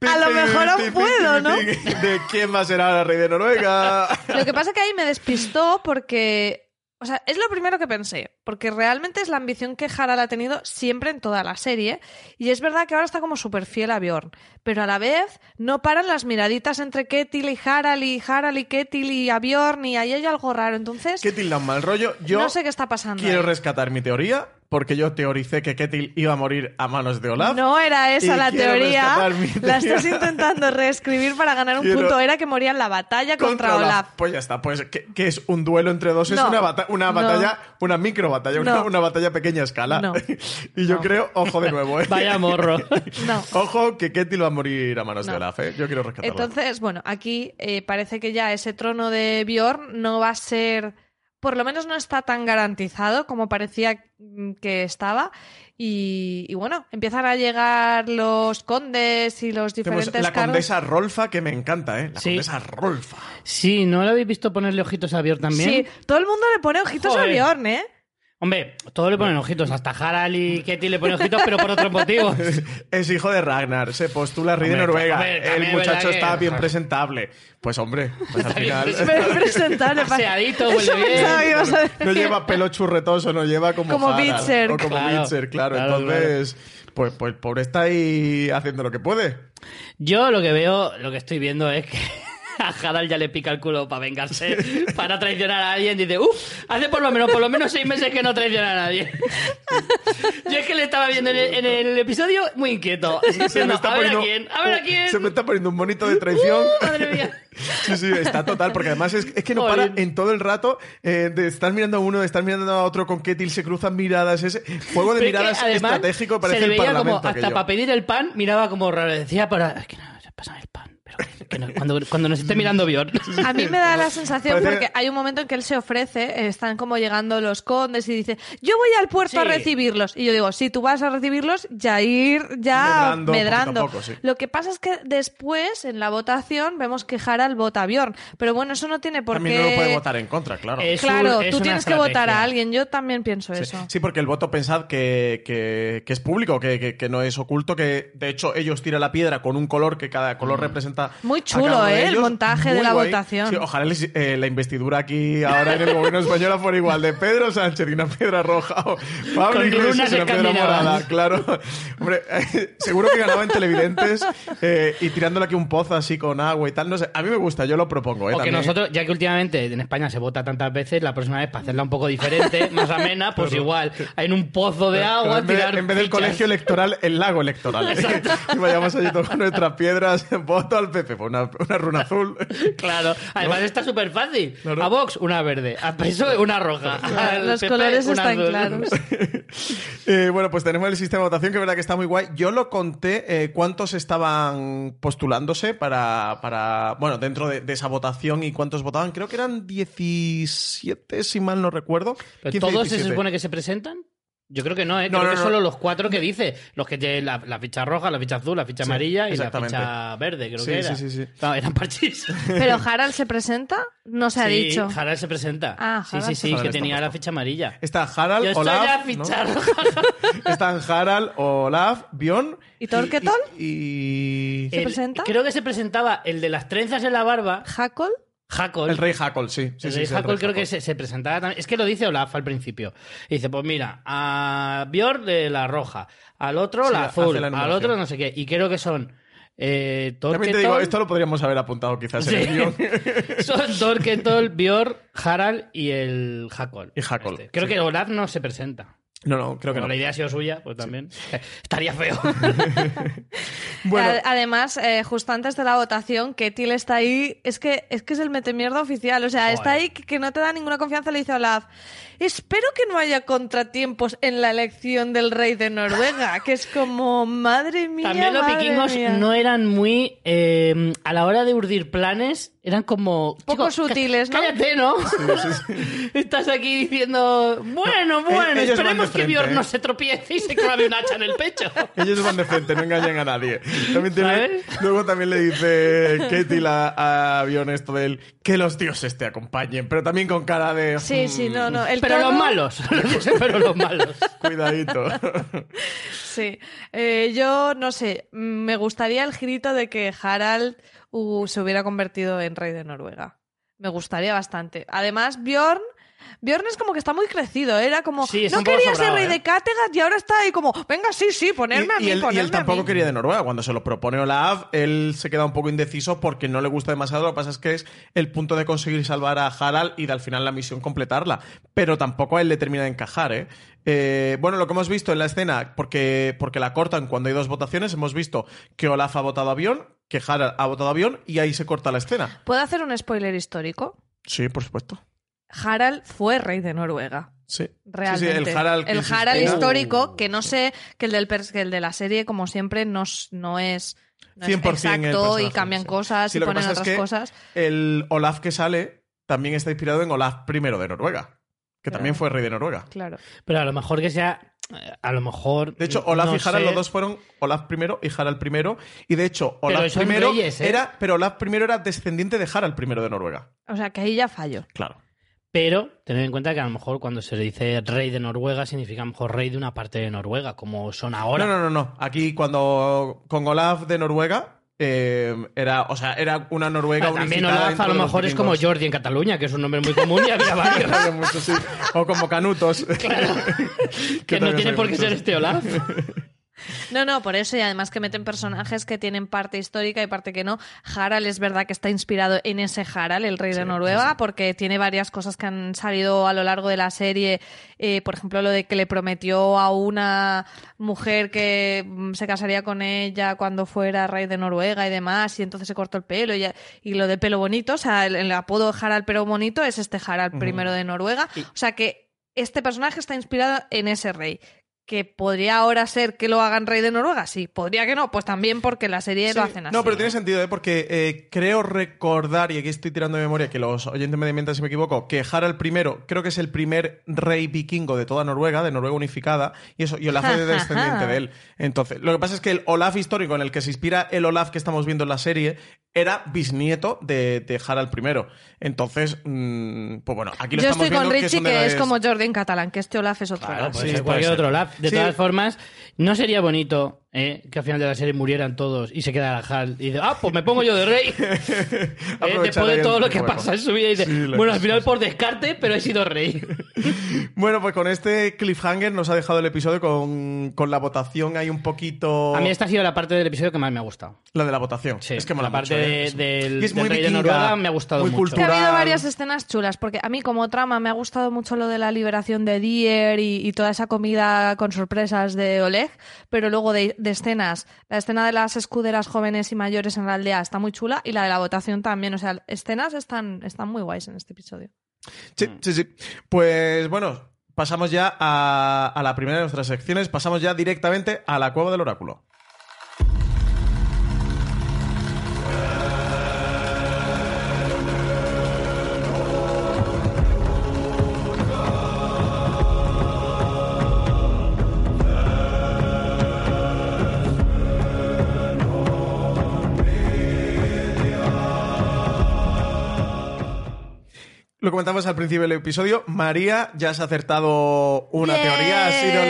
a lo mejor aún puedo, ¿no? De quién más será el rey de Noruega. Lo que pasa es que ahí me despistó porque. O sea, es lo primero que pensé, porque realmente es la ambición que Harald ha tenido siempre en toda la serie, y es verdad que ahora está como súper fiel a Bjorn, pero a la vez no paran las miraditas entre Ketil y Harald, y Harald y Ketil y a Bjorn, y ahí hay algo raro, entonces ¿Qué tilda un mal rollo? Yo no sé qué está pasando. quiero ahí. rescatar mi teoría, porque yo teoricé que Ketil iba a morir a manos de Olaf. No era esa la teoría, la estás intentando reescribir para ganar un Quiero- punto, era que moría en la batalla contra, Olaf. Pues ya está, pues que, es un duelo entre dos, es una, bata- una no. batalla, una micro batalla, una, No. una batalla a pequeña escala. No. y yo No. creo, ojo de nuevo, ¿eh? Vaya morro. No. Ojo que Ketil va a morir a manos de. Olaf, ¿eh? Yo quiero rescatarlo. Entonces, bueno, aquí eh, parece que ya ese trono de Bjorn no va a ser, por lo menos no está tan garantizado como parecía mm, que estaba. Y, y bueno, empiezan a llegar los condes y los Tenemos diferentes la cargos. condesa Rolfa, que me encanta, ¿eh? La Sí. condesa Rolfa. Sí, ¿no lo habéis visto ponerle ojitos a Bjorn también? Sí, todo el mundo le pone ojitos Joder. a Bjorn, ¿eh? Hombre, todos le ponen ojitos, hasta Harald y Ketty le ponen ojitos, pero por otros motivos. Es hijo de Ragnar, se postula rey de Hombre, Noruega. hombre, el muchacho que- está bien presentable. Pues hombre, pues al final. Es presentable. pa- Aseadito, Eso huele bien. no lleva pelo churretoso, no lleva como. Como Harald, Bitzer. O como Claro, Bitzer, claro. claro, Entonces, pues, pues pobre está ahí haciendo lo que puede. Yo lo que veo, lo que estoy viendo es que a Harald ya le pica el culo para vengarse, para traicionar a alguien. Dice, uff, hace por lo menos, por lo menos seis meses que no traiciona a nadie. Yo es que le estaba viendo en el, en el episodio muy inquieto. diciendo, a ver a quién, a ver a quién. Se me está poniendo un monito de traición. Madre mía. Sí, sí, está total, porque además es, es que no para en todo el rato eh, de estar mirando a uno, de estar mirando a otro con Ketil, se cruzan miradas, ese juego de Pero es que, miradas además, estratégico se parece le el veía como, parlamento. hasta aquello. para pedir el pan, miraba como raro. Decía, para, es que no, se pasan el pan. Pero que no, cuando, cuando nos esté mirando Bjorn. A mí me da la sensación Parece- porque hay un momento en que él se ofrece, están como llegando los condes y dice, yo voy al puerto a Sí. recibirlos. Y yo digo, si tú vas a recibirlos, ya ir ya Medrando, medrando. a sí. Lo que pasa es que después, en la votación, vemos que Harald vota a Bjorn. Pero bueno, eso no tiene por También qué... no lo puede votar en contra, claro. Es Claro, un- es tú tienes que votar estrategia. a alguien. Yo también pienso Sí, eso. sí, porque el voto pensad que, que- que es público, que, que- que no es oculto, que de hecho ellos tiran la piedra con un color que cada color representa está. Muy chulo, ¿eh? El ellos. montaje de la guay. votación. Sí, ojalá les- eh, la investidura aquí ahora en el gobierno español fuera igual de Pedro Sánchez y una piedra roja o Pablo Con Iglesias y una piedra morada, claro. Hombre, eh, seguro que ganaba en televidentes eh, y tirándole aquí un pozo así con agua y tal. No sé, a mí me gusta, yo lo propongo. ¿eh? O que nosotros, ya que últimamente en España se vota tantas veces, la próxima vez para hacerla un poco diferente, más amena, pues igual, en un pozo de Pero agua, en vez, tirar en vez del colegio electoral, el lago electoral. y vayamos allí todos con nuestras piedras, voto al PP, pues una, una runa azul. Claro, además está súper fácil. Claro. A Vox, una verde. A PSOE, una roja. Al Los colores una están azul. claros. Eh, bueno, pues tenemos el sistema de votación que es verdad que está muy guay. Yo lo conté eh, cuántos estaban postulándose para, para bueno, dentro de, de esa votación y cuántos votaban. Creo que eran 17, si mal no recuerdo. ¿Pero 15, ¿Todos se 17. supone que se presentan? Yo creo que no, ¿eh? No, creo no, que no. solo los cuatro que dice. Los que tienen la, la ficha roja, la ficha azul, la ficha Sí, amarilla y la ficha verde, creo Sí, que era. sí, sí, sí. No, eran parchís. Pero Harald se presenta, no se ha Sí, dicho. Harald se presenta. Ah, sí, Harald sí, sí, presenta. que tenía la ficha amarilla. Está Harald, Yo Olaf. la ¿no? ficha roja. Están Harald, Olaf, Bjorn. ¿Y Torquetol? Y. y- ¿Se El- presenta? Creo que se presentaba el de las trenzas en la barba, Hackle. Hackle. El rey Hackle, sí. sí, el rey sí, el Hackle rey creo que se, se presentaba también. Es que lo dice Olaf al principio. Y dice, pues mira, a Björn de la roja, al otro Sí, la azul, la al otro no sé qué. Y creo que son eh, También te digo, Torquetol- esto lo podríamos haber apuntado quizás en el guion. son Torquetol, Björn, Harald y el Hackle. Y Hackle, Este. Creo que Olaf no se presenta. No, no, creo que no. la idea ha sido suya, pues también. Estaría feo. Bueno, Además, eh, justo antes de la votación, Ketil está ahí. Es que es, que es el metemierda oficial. O sea, Joder. está ahí que, que no te da ninguna confianza. Le dice Olaf: Espero que no haya contratiempos en la elección del rey de Noruega. Que es como, madre mía. También los madre vikingos mía". no eran muy. eh, a la hora de urdir planes, eran como. Poco "Chico, sutiles, ¿no?" Cállate, ¿no? Estás aquí diciendo. Bueno, bueno, ellos van esperemos que Bjorn ¿eh? no se tropiece y se clave un hacha en el pecho. ellos van de frente, no engañan a nadie. También tiene- luego también le dice Ketil a, a Bjorn esto del que los dioses te acompañen, pero también con cara de. Sí, sí, no, no. El Pero los tono- malos. Pero los malos. "Mm, Cuidadito. Sí. Eh, yo no sé. Me gustaría el girito de que Harald uh, se hubiera convertido en rey de Noruega. Me gustaría bastante. Además, Bjorn. Bjorn es como que está muy crecido. Era como. Sí, está no quería sobrado, ser rey ¿eh? de Kattegat y ahora está ahí como. Venga, sí, sí, ponerme a y, mí, y él, y ponerme él a tampoco mí". quería de Noruega. Cuando se lo propone Olaf, él se queda un poco indeciso porque no le gusta demasiado. Lo que pasa es que es el punto de conseguir salvar a Harald y de al final la misión completarla. Pero tampoco a él le termina de encajar, ¿eh? Eh, bueno, lo que hemos visto en la escena, porque, porque la cortan cuando hay dos votaciones, hemos visto que Olaf ha votado a Bjorn, que Harald ha votado a Bjorn y ahí se corta la escena. ¿Puedo hacer un spoiler histórico? Sí, por supuesto. Harald fue rey de Noruega. Sí. Realmente. Sí, sí, el Harald. El histórico, que no sé, que el, del que el de la serie, como siempre, no, es, no es 100% el exacto y cambian sí. cosas Sí, y lo que ponen es otras que cosas. El Olaf que sale también está inspirado en Olaf I de Noruega, que Claro. también fue rey de Noruega. Claro. Pero a lo mejor que sea. eh, A lo mejor. De hecho, Olaf no y Harald sé. los dos fueron Olaf I y Harald I. Y de hecho, Olaf I reyes, ¿eh? era. Pero Olaf I era descendiente de Harald I de Noruega. O sea, que ahí ya fallo. Claro. Pero tened en cuenta que a lo mejor cuando se le dice rey de Noruega significa a lo mejor rey de una parte de Noruega, como son ahora. No, no, no, no. Aquí cuando. Con Olaf de Noruega. eh, era, o sea, era una Noruega Ah, también Olaf a lo mejor es como. Jordi en Cataluña, que es un nombre muy común y había varios. Sí. O como Canutos. que no tiene por qué muchos. ser este Olaf. No, no, por eso y además que meten personajes que tienen parte histórica y parte que no. Harald es verdad que está inspirado en ese Harald, el rey de Noruega, porque tiene varias cosas que han salido a lo largo de la serie. Eh, por ejemplo, lo de que le prometió a una mujer que mm, se casaría con ella cuando fuera rey de Noruega y demás, y entonces se cortó el pelo. Y, y lo de pelo bonito, o sea, el, el apodo Harald pelo bonito es este Harald primero de Noruega. O sea que este personaje está inspirado en ese rey. ¿Que podría ahora ser que lo hagan rey de Noruega? Sí. ¿Podría que no? Pues también porque la serie Sí. lo hacen así. No, pero tiene sentido, ¿eh? porque eh, creo recordar, y aquí estoy tirando de memoria, que los oyentes me mientan si me equivoco, que Harald I creo que es el primer rey vikingo de toda Noruega, de Noruega unificada, y eso, y Olaf es descendiente de él. Entonces, lo que pasa es que el Olaf histórico en el que se inspira el Olaf que estamos viendo en la serie era bisnieto de, de Harald I. Entonces, mm, pues bueno, aquí lo Yo estamos estoy con viendo Richie, que, es como Jordi en catalán, que este Olaf es otro Claro, Olaf. Sí, cualquier ser. otro Olaf. De Sí. todas formas, no sería bonito ¿eh? que al final de la serie murieran todos y se quedara Hal y dice, ah, pues me pongo yo de rey. ¿Eh? Después de todo lo que pasa en su vida y dice, Sí, bueno, al final por descarte, pero he sido rey. Bueno, pues con este cliffhanger nos ha dejado el episodio con, con la votación ahí un poquito... A mí esta ha sido la parte del episodio que más me ha gustado. La de la votación. Sí, es que mola la parte mucho, ¿eh? de- Es- del- y es del muy rey de Noruega me ha gustado muy mucho. Que ha habido varias escenas chulas, porque a mí como trama me ha gustado mucho lo de la liberación de Dier y, y toda esa comida con sorpresas de Oleg, pero luego de, de escenas, la escena de las escuderas jóvenes y mayores en la aldea está muy chula y la de la votación también, o sea, escenas están, están muy guays en este episodio. Sí, sí, sí. Pues bueno, pasamos ya a, a la primera de nuestras secciones. Pasamos ya directamente a la cueva del oráculo. Lo comentamos al principio del episodio. María ya se ha acertado una Bien, teoría. Ha sido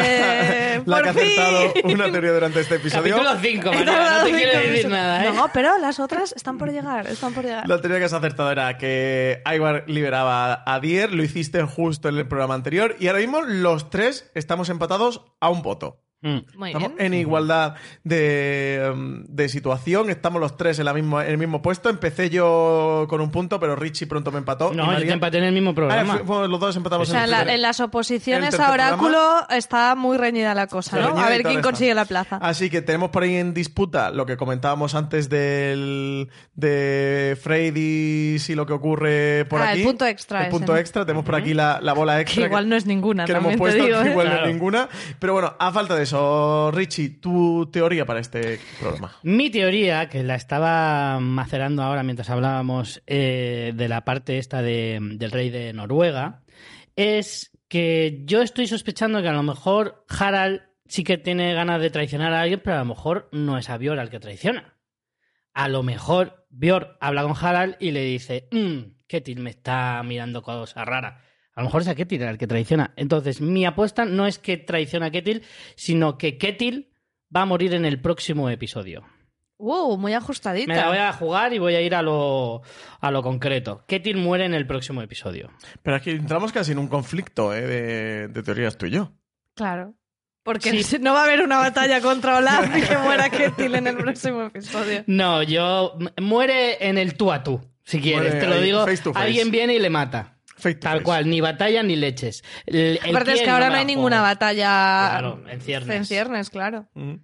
la, que ha acertado una teoría durante este episodio. Capítulo 5, He María, tardado no te cinco quiero decir minutos. nada, ¿eh? No, pero las otras están por llegar, están por llegar. La teoría que has acertado era que Ivar liberaba a Dier, lo hiciste justo en el programa anterior y ahora mismo los tres estamos empatados a un voto. Mm. Muy Estamos bien. en igualdad de, um, de situación, estamos los tres en, la misma, en el mismo puesto. Empecé yo con un punto, pero Richie pronto me empató. y No, yo María- te empaté en el mismo Ah, programa. fu- fuimos los dos empatamos O sea, en el la- en las el oposiciones a Oráculo programa. está muy reñida la cosa, ¿no? A ver quién está. consigue la plaza. Así que tenemos por ahí en disputa lo que comentábamos antes del de Freydis y lo que ocurre por Ah, el aquí. punto extra El ese, punto ¿no? extra. Tenemos por aquí la, la bola extra. Que igual no es ninguna, que no hemos puesto, digo, que ¿eh? igual no es ninguna. Pero bueno, a falta de eso, Richie, tu teoría para este programa. Mi teoría, que la estaba macerando ahora mientras hablábamos eh, de la parte esta de- del rey de Noruega, es que yo estoy sospechando que a lo mejor Harald sí que tiene ganas de traicionar a alguien, pero a lo mejor no es a Björn al que traiciona. A lo mejor Björn habla con Harald y le dice, mmm, Ketil me está mirando cosas raras. A lo mejor es a Ketil el que traiciona. Entonces, mi apuesta no es que traiciona a Ketil, sino que Ketil va a morir en el próximo episodio. Uh, muy ajustadita. Me la voy a jugar y voy a ir a lo, a lo concreto. Ketil muere en el próximo episodio. Pero aquí entramos casi en un conflicto ¿eh? de, de teorías tú y yo. Claro. Porque Sí. no va a haber una batalla contra Olaf y que muera Ketil en el próximo episodio. No, yo. Muere en el tú a tú, si quieres. Muere Te lo digo. face to face. Alguien viene y le mata. Tal cual, ni batalla ni leches. El- el Aparte es que ahora no hay juego. ninguna batalla Claro, en ciernes. en ciernes, claro. Mm.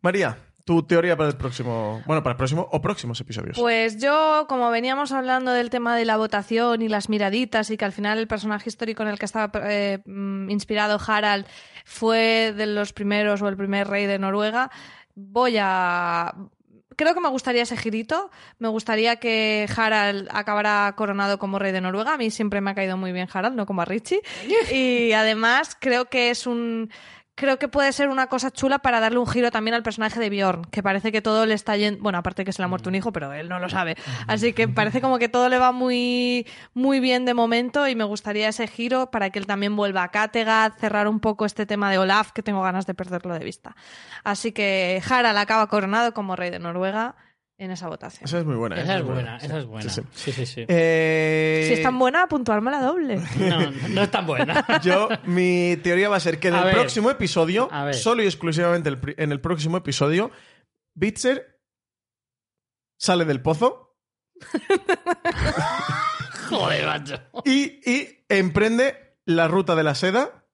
María, tu teoría para el próximo. Bueno, para el próximo o próximos episodios. Pues yo, como veníamos hablando del tema de la votación y las miraditas y que al final el personaje histórico en el que estaba eh, mm, inspirado Harald fue de los primeros o el primer rey de Noruega, voy a... Creo que me gustaría ese girito. Me gustaría que Harald acabara coronado como rey de Noruega. A mí siempre me ha caído muy bien Harald, no como a Richie. Y además creo que es un... Creo que puede ser una cosa chula para darle un giro también al personaje de Bjorn, que parece que todo le está yendo. Bueno, aparte que se le ha muerto un hijo, pero él no lo sabe. Así que parece como que todo le va muy, muy bien de momento y me gustaría ese giro para que él también vuelva a Kattegat, cerrar un poco este tema de Olaf, que tengo ganas de perderlo de vista. Así que Harald acaba coronado como rey de Noruega en esa votación. Esa es muy buena. ¿eh? Esa es buena, esa es buena. sí. Sí, sí, sí. Eh, Si es tan buena, puntuarme la doble. No, no es tan buena. Yo, mi teoría va a ser que en A el ver. próximo episodio, solo y exclusivamente el en el próximo episodio, Bitzer sale del pozo Joder, macho. y, y emprende la ruta de la seda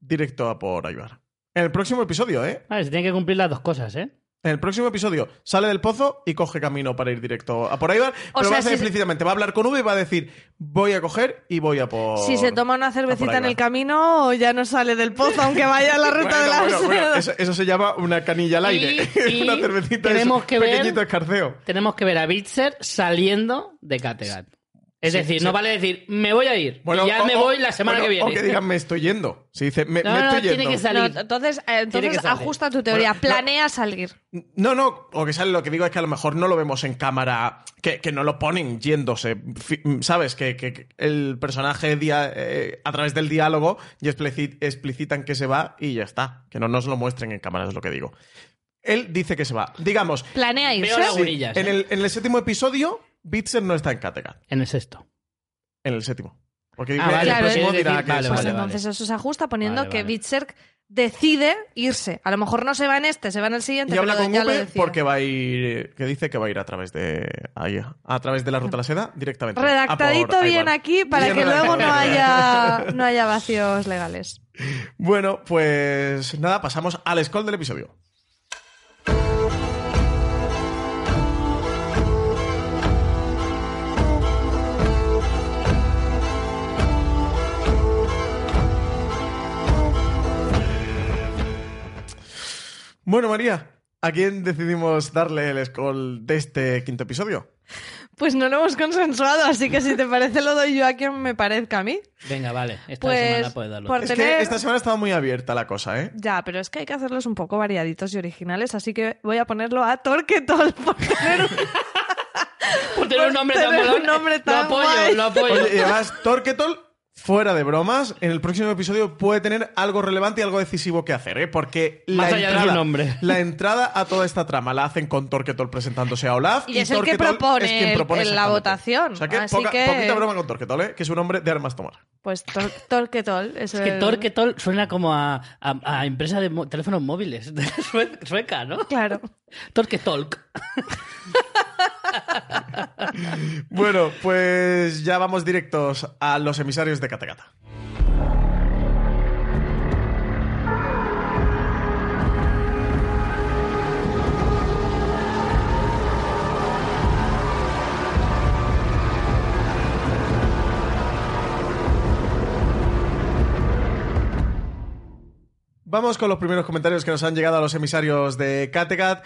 directo a por Ibar. En el próximo episodio, ¿eh? Vale, se tienen que cumplir las dos cosas, ¿eh? En el próximo episodio sale del pozo y coge camino para ir directo a por. O pero sea, va a hacer si se- explícitamente. Va a hablar con V y va a decir: Voy a coger y voy a por. Si se toma una cervecita en Ibar". el camino, ya no sale del pozo, aunque vaya a la ruta Bueno, de la bueno, eso, eso se llama una canilla al aire. Y- y una cervecita tenemos es que ver- pequeñito escarceo. Tenemos que ver a Bitzer saliendo de Kattegat. Es Sí, decir, sí. no vale decir, me voy a ir. y ya o- me voy la semana bueno, que viene. O que digan, me estoy yendo. Si dice, me, No, me no, estoy tiene yendo. que salir. No, entonces, eh, Tiene entonces que salir. ajusta tu teoría. Bueno, no- Planea salir. No, no, o que sale lo que digo es que a lo mejor no lo vemos en cámara, que, que no lo ponen yéndose, ¿sabes? Que, que- que el personaje dia- eh, a través del diálogo y explici- explicitan que se va y ya está, que no nos lo muestren en cámara, es lo que digo. él dice que se va. Digamos, Planea Veo irse. sí, en, el, en el séptimo episodio, Bitzer no está en Kattegat. En el sexto. En el séptimo. Porque Ah, dice, vale, el pues próximo dirá decir- que vale, Pues entonces eso se ajusta poniendo Vale, que vale. Bitserk decide irse. A lo mejor no se va en este, se va en el siguiente, Y habla pero con Upe porque va a ir, que dice que va a ir a través de ahí, a través de la ruta de la seda directamente. por Redactadito bien aquí para Bien que luego no haya, no haya vacíos legales. Bueno, pues nada, pasamos al scroll del episodio. Bueno, María, ¿a quién decidimos darle el scroll de este quinto episodio? Pues no lo hemos consensuado, así que si te parece lo doy yo a quien me parezca a mí. Venga, vale. Esta Pues, semana puedes darlo. por- Es tener- que esta semana estaba muy abierta la cosa, ¿eh? Ya, pero es que hay que hacerlos un poco variaditos y originales, así que voy a ponerlo a Torquetol por tener un... Por tener un nombre tan tener un Lo apoyo, guay. lo apoyo. Oye, y además, Torquetol, fuera de bromas, en el próximo episodio puede tener algo relevante y algo decisivo que hacer, ¿eh? Porque Más la allá entrada, su nombre. la entrada a toda esta trama la hacen con Torquetol presentándose a Olaf. Y es el que Torquetol propone es quien el- propone en la votación. O sea que, Así poca- que- poquita broma con Torquetol, ¿eh? Que es un hombre de armas tomar. Pues Tor- Torquetol es, Es que el- Torquetol suena como a, a- a empresa de teléfonos móviles. de Sueca, ¿no? Claro. Torquetolk. Bueno, pues ya vamos directos a los emisarios de Katakata. Vamos con los primeros comentarios que nos han llegado a los emisarios de Kattegat.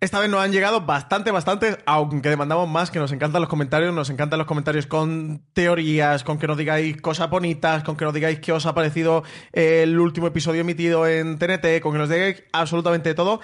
Esta vez nos han llegado bastante, bastante, aunque demandamos más, que nos encantan los comentarios, nos encantan los comentarios con teorías, con que nos digáis cosas bonitas, con que nos digáis qué os ha parecido el último episodio emitido en TNT, con que nos digáis absolutamente todo.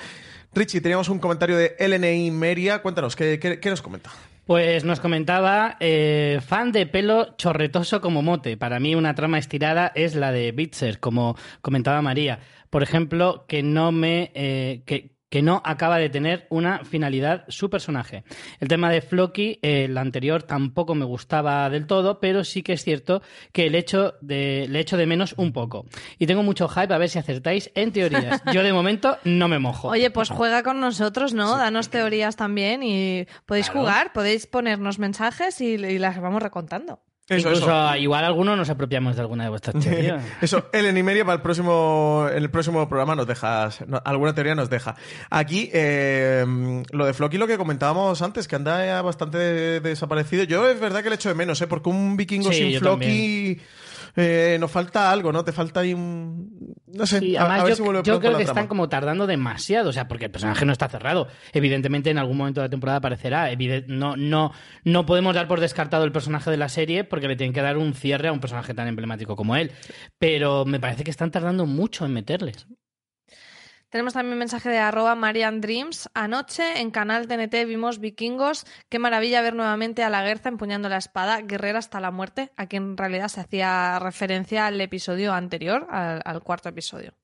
Richie, teníamos un comentario de LNI Meria, cuéntanos, ¿qué, qué- qué nos comenta? Pues nos comentaba, eh, fan de pelo chorretoso como mote. Para mí una trama estirada es la de Bitzer, como comentaba María. Por ejemplo, que no me... eh, que, que no acaba de tener una finalidad su personaje. El tema de Floki, eh, el anterior tampoco me gustaba del todo, pero sí que es cierto que el hecho de, le echo de menos un poco. Y tengo mucho hype a ver si acertáis en teorías. Yo de momento no me mojo. Oye, pues juega con nosotros, ¿no? Danos teorías también y podéis Claro. jugar, podéis ponernos mensajes y, y las vamos recontando. Eso, Incluso eso. igual algunos nos apropiamos de alguna de vuestras teorías. Eso, Ellen y Meria para el próximo, en el próximo programa nos dejas, no, alguna teoría nos deja. Aquí, eh, lo de Floki, lo que comentábamos antes, que anda ya bastante desaparecido. Yo es verdad que le echo de menos, ¿eh? Porque un vikingo Sí, sin Floki eh, nos falta algo, ¿no? Te falta ahí un... No sé, Sí, a- a, además ver yo, si vuelve yo creo la que trama. están como tardando demasiado, o sea, porque el personaje no está cerrado. Evidentemente en algún momento de la temporada aparecerá. No, no, no podemos dar por descartado el personaje de la serie porque le tienen que dar un cierre a un personaje tan emblemático como él. Pero me parece que están tardando mucho en meterles. Tenemos también un mensaje de arroba Marian Dreams. Anoche en Canal TNT vimos vikingos. Qué maravilla ver nuevamente a la Guerza empuñando la espada, guerrera hasta la muerte, a quien en realidad se hacía referencia al episodio anterior, al, al cuarto episodio.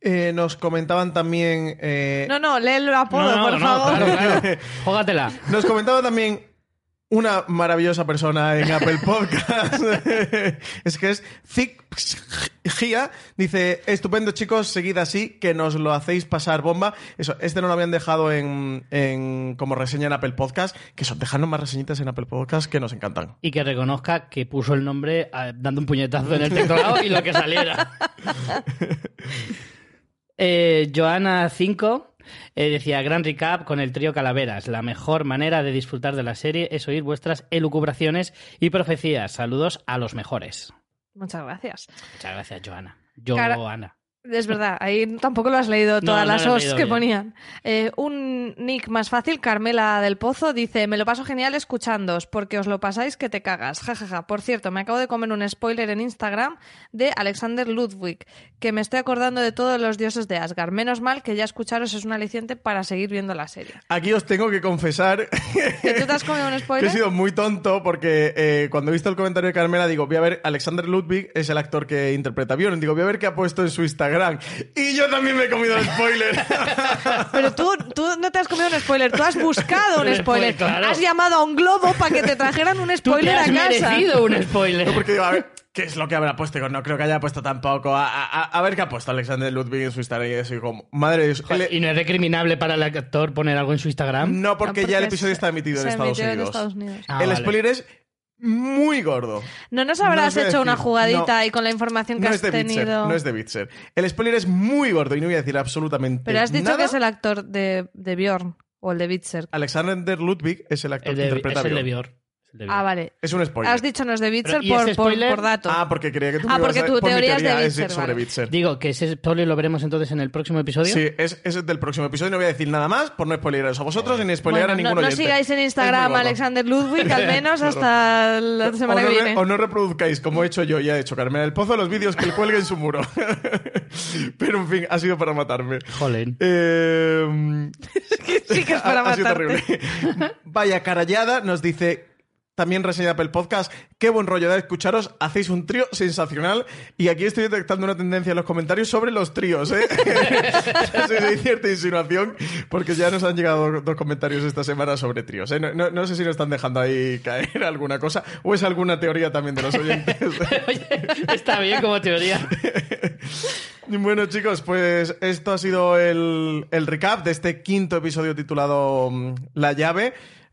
Eh, nos comentaban también... eh, No, no, lee el apodo, No, no, por no, favor. claro, claro. Jógatela. Nos comentaba también una maravillosa persona en Apple Podcast. es que es Zic Gia. Dice, estupendo chicos, seguid así, que nos lo hacéis pasar bomba. Eso, este no lo habían dejado en, en- como reseña en Apple Podcast. Que son, dejadnos más reseñitas en Apple Podcast que nos encantan. Y que reconozca que puso el nombre dando un puñetazo en el teclado y lo que saliera. Eh, Joana 5 eh, decía, gran recap con el trío Calaveras. La mejor manera de disfrutar de la serie es oír vuestras elucubraciones y profecías. Saludos a los mejores. Muchas gracias. Muchas gracias, Joana. Joana. Es verdad, ahí tampoco lo has leído todas no las os que bien. ponían. Eh, un nick más fácil, Carmela del Pozo, dice, me lo paso genial escuchándoos, porque os lo pasáis que te cagas. Ja, ja, ja. Por cierto, me acabo de comer un spoiler en Instagram de Alexander Ludwig, que me estoy acordando de todos los dioses de Asgard. Menos mal que ya escucharos es un aliciente para seguir viendo la serie. Aquí os tengo que confesar ¿Que tú te has comido un que he spoiler? sido muy tonto porque eh, cuando he visto el comentario de Carmela digo, voy a ver, Alexander Ludwig es el actor que interpreta a Bjorn. Digo, voy a ver qué ha puesto en su Instagram. Y yo también me he comido el spoiler. Pero tú, tú no te has comido un spoiler, tú has buscado un Un spoiler. spoiler, claro. Has llamado a un globo para que te trajeran un Tú te spoiler has a casa. merecido un spoiler. No, porque digo, a ver, ¿qué es lo que habrá puesto? No creo que haya puesto tampoco. A, a- a ver qué ha puesto Alexander Ludwig en su Instagram. Y eso, y como, madre de Dios. Joder, ¿Y no es recriminable para el actor poner algo en su Instagram? no, porque No, ya el episodio está emitido en Estados en Unidos. Estados Unidos. Ah, el vale. spoiler es muy gordo. No nos No habrás hecho una jugadita no. y con la información que No has es de Bitzer, tenido. no es de Bitzer. El spoiler es muy gordo y no voy a decir absolutamente Pero has dicho nada. que es el actor de, de Bjorn o el de Bitzer. Alexander Ludwig es el actor El que de, interpreta es a el de Bjorn. De. Ah, vale. Es un spoiler. Has dicho no es de Bitzer Pero, ¿y por, por, spoiler? por dato. Ah, porque quería que tú Ah, me ibas porque a- tu por teoría es de Bitzer, sobre vale. Bitzer. Digo que ese spoiler lo veremos entonces en el próximo episodio. Sí, es, es del próximo episodio. No voy a decir nada más por no spoilearos a vosotros ni spoilear Bueno, a no, ningún no oyente. sigáis en Instagram. Alexander Ludwig, al menos hasta la semana no que viene. o no reproduzcáis, como he hecho yo y ha hecho Carmen el Pozo, los vídeos que él cuelgue en su muro. Pero en fin, ha sido para matarme. Jolín. Eh, Sí que es para ha, ha sido matarte. terrible. Vaya carallada, nos dice también reseña Apple Podcast. Qué buen rollo de escucharos. Hacéis un trío sensacional. Y aquí estoy detectando una tendencia en los comentarios sobre los tríos, ¿eh? Sí, sí, hay cierta insinuación, porque ya nos han llegado dos comentarios esta semana sobre tríos. ¿eh? No, no- no sé si nos están dejando ahí caer alguna cosa o es alguna teoría también de los oyentes. Oye, está bien como teoría. Bueno, chicos, pues esto ha sido el, el recap de este quinto episodio titulado mm, La llave.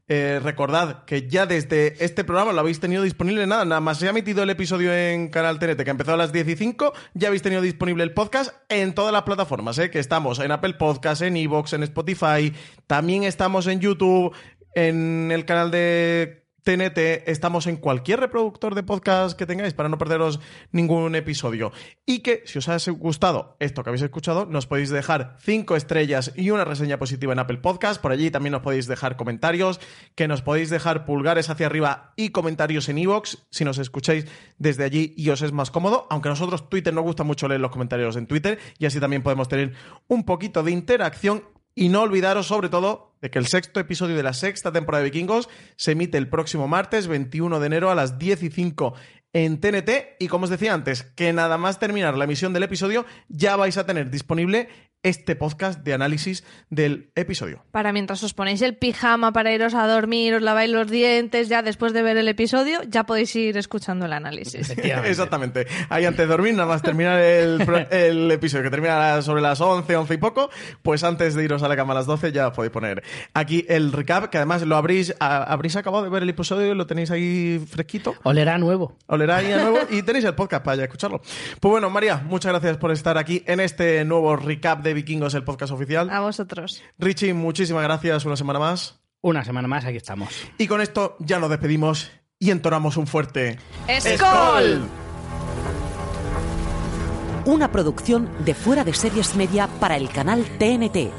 Eh, recordad que ya desde este programa lo habéis tenido disponible nada, nada más se ha emitido el episodio en Canal TNT que empezó a las 10 y 5, ya habéis tenido disponible el podcast en todas las plataformas, ¿eh? que estamos en Apple Podcast, en Evox, en Spotify, también estamos en YouTube, en el canal de TNT, estamos en cualquier reproductor de podcast que tengáis para no perderos ningún episodio. Y que si os ha gustado esto que habéis escuchado, nos podéis dejar cinco estrellas y una reseña positiva en Apple Podcast. Por allí también nos podéis dejar comentarios, que nos podéis dejar pulgares hacia arriba y comentarios en iVoox si nos escucháis desde allí y os es más cómodo. Aunque nosotros Twitter nos gusta mucho leer los comentarios en Twitter y así también podemos tener un poquito de interacción y no olvidaros, sobre todo, de que el sexto episodio de la sexta temporada de Vikingos se emite el próximo martes 21 de enero a las 10 y 5 en TNT. Y como os decía antes, que nada más terminar la emisión del episodio, ya vais a tener disponible este podcast de análisis del episodio. Para mientras os ponéis el pijama para iros a dormir, os laváis los dientes, ya después de ver el episodio, ya podéis ir escuchando el análisis. Exactamente. Ahí antes de dormir, nada más terminar el, episodio, que termina sobre las 11, 11 y poco, pues antes de iros a la cama a las 12 ya podéis poner aquí el recap, que además lo habréis, a- habréis acabado de ver el episodio y lo tenéis ahí fresquito. Olerá nuevo. Olerá ahí a nuevo y tenéis el podcast para ya escucharlo. Pues bueno, María, muchas gracias por estar aquí en este nuevo recap de Vikingos, el podcast oficial. A vosotros. Richie, muchísimas gracias una semana más. Una semana más, aquí estamos. Y con esto ya nos despedimos y entonamos un fuerte ¡Skol! Una producción de Fuera de Series Media para el canal TNT.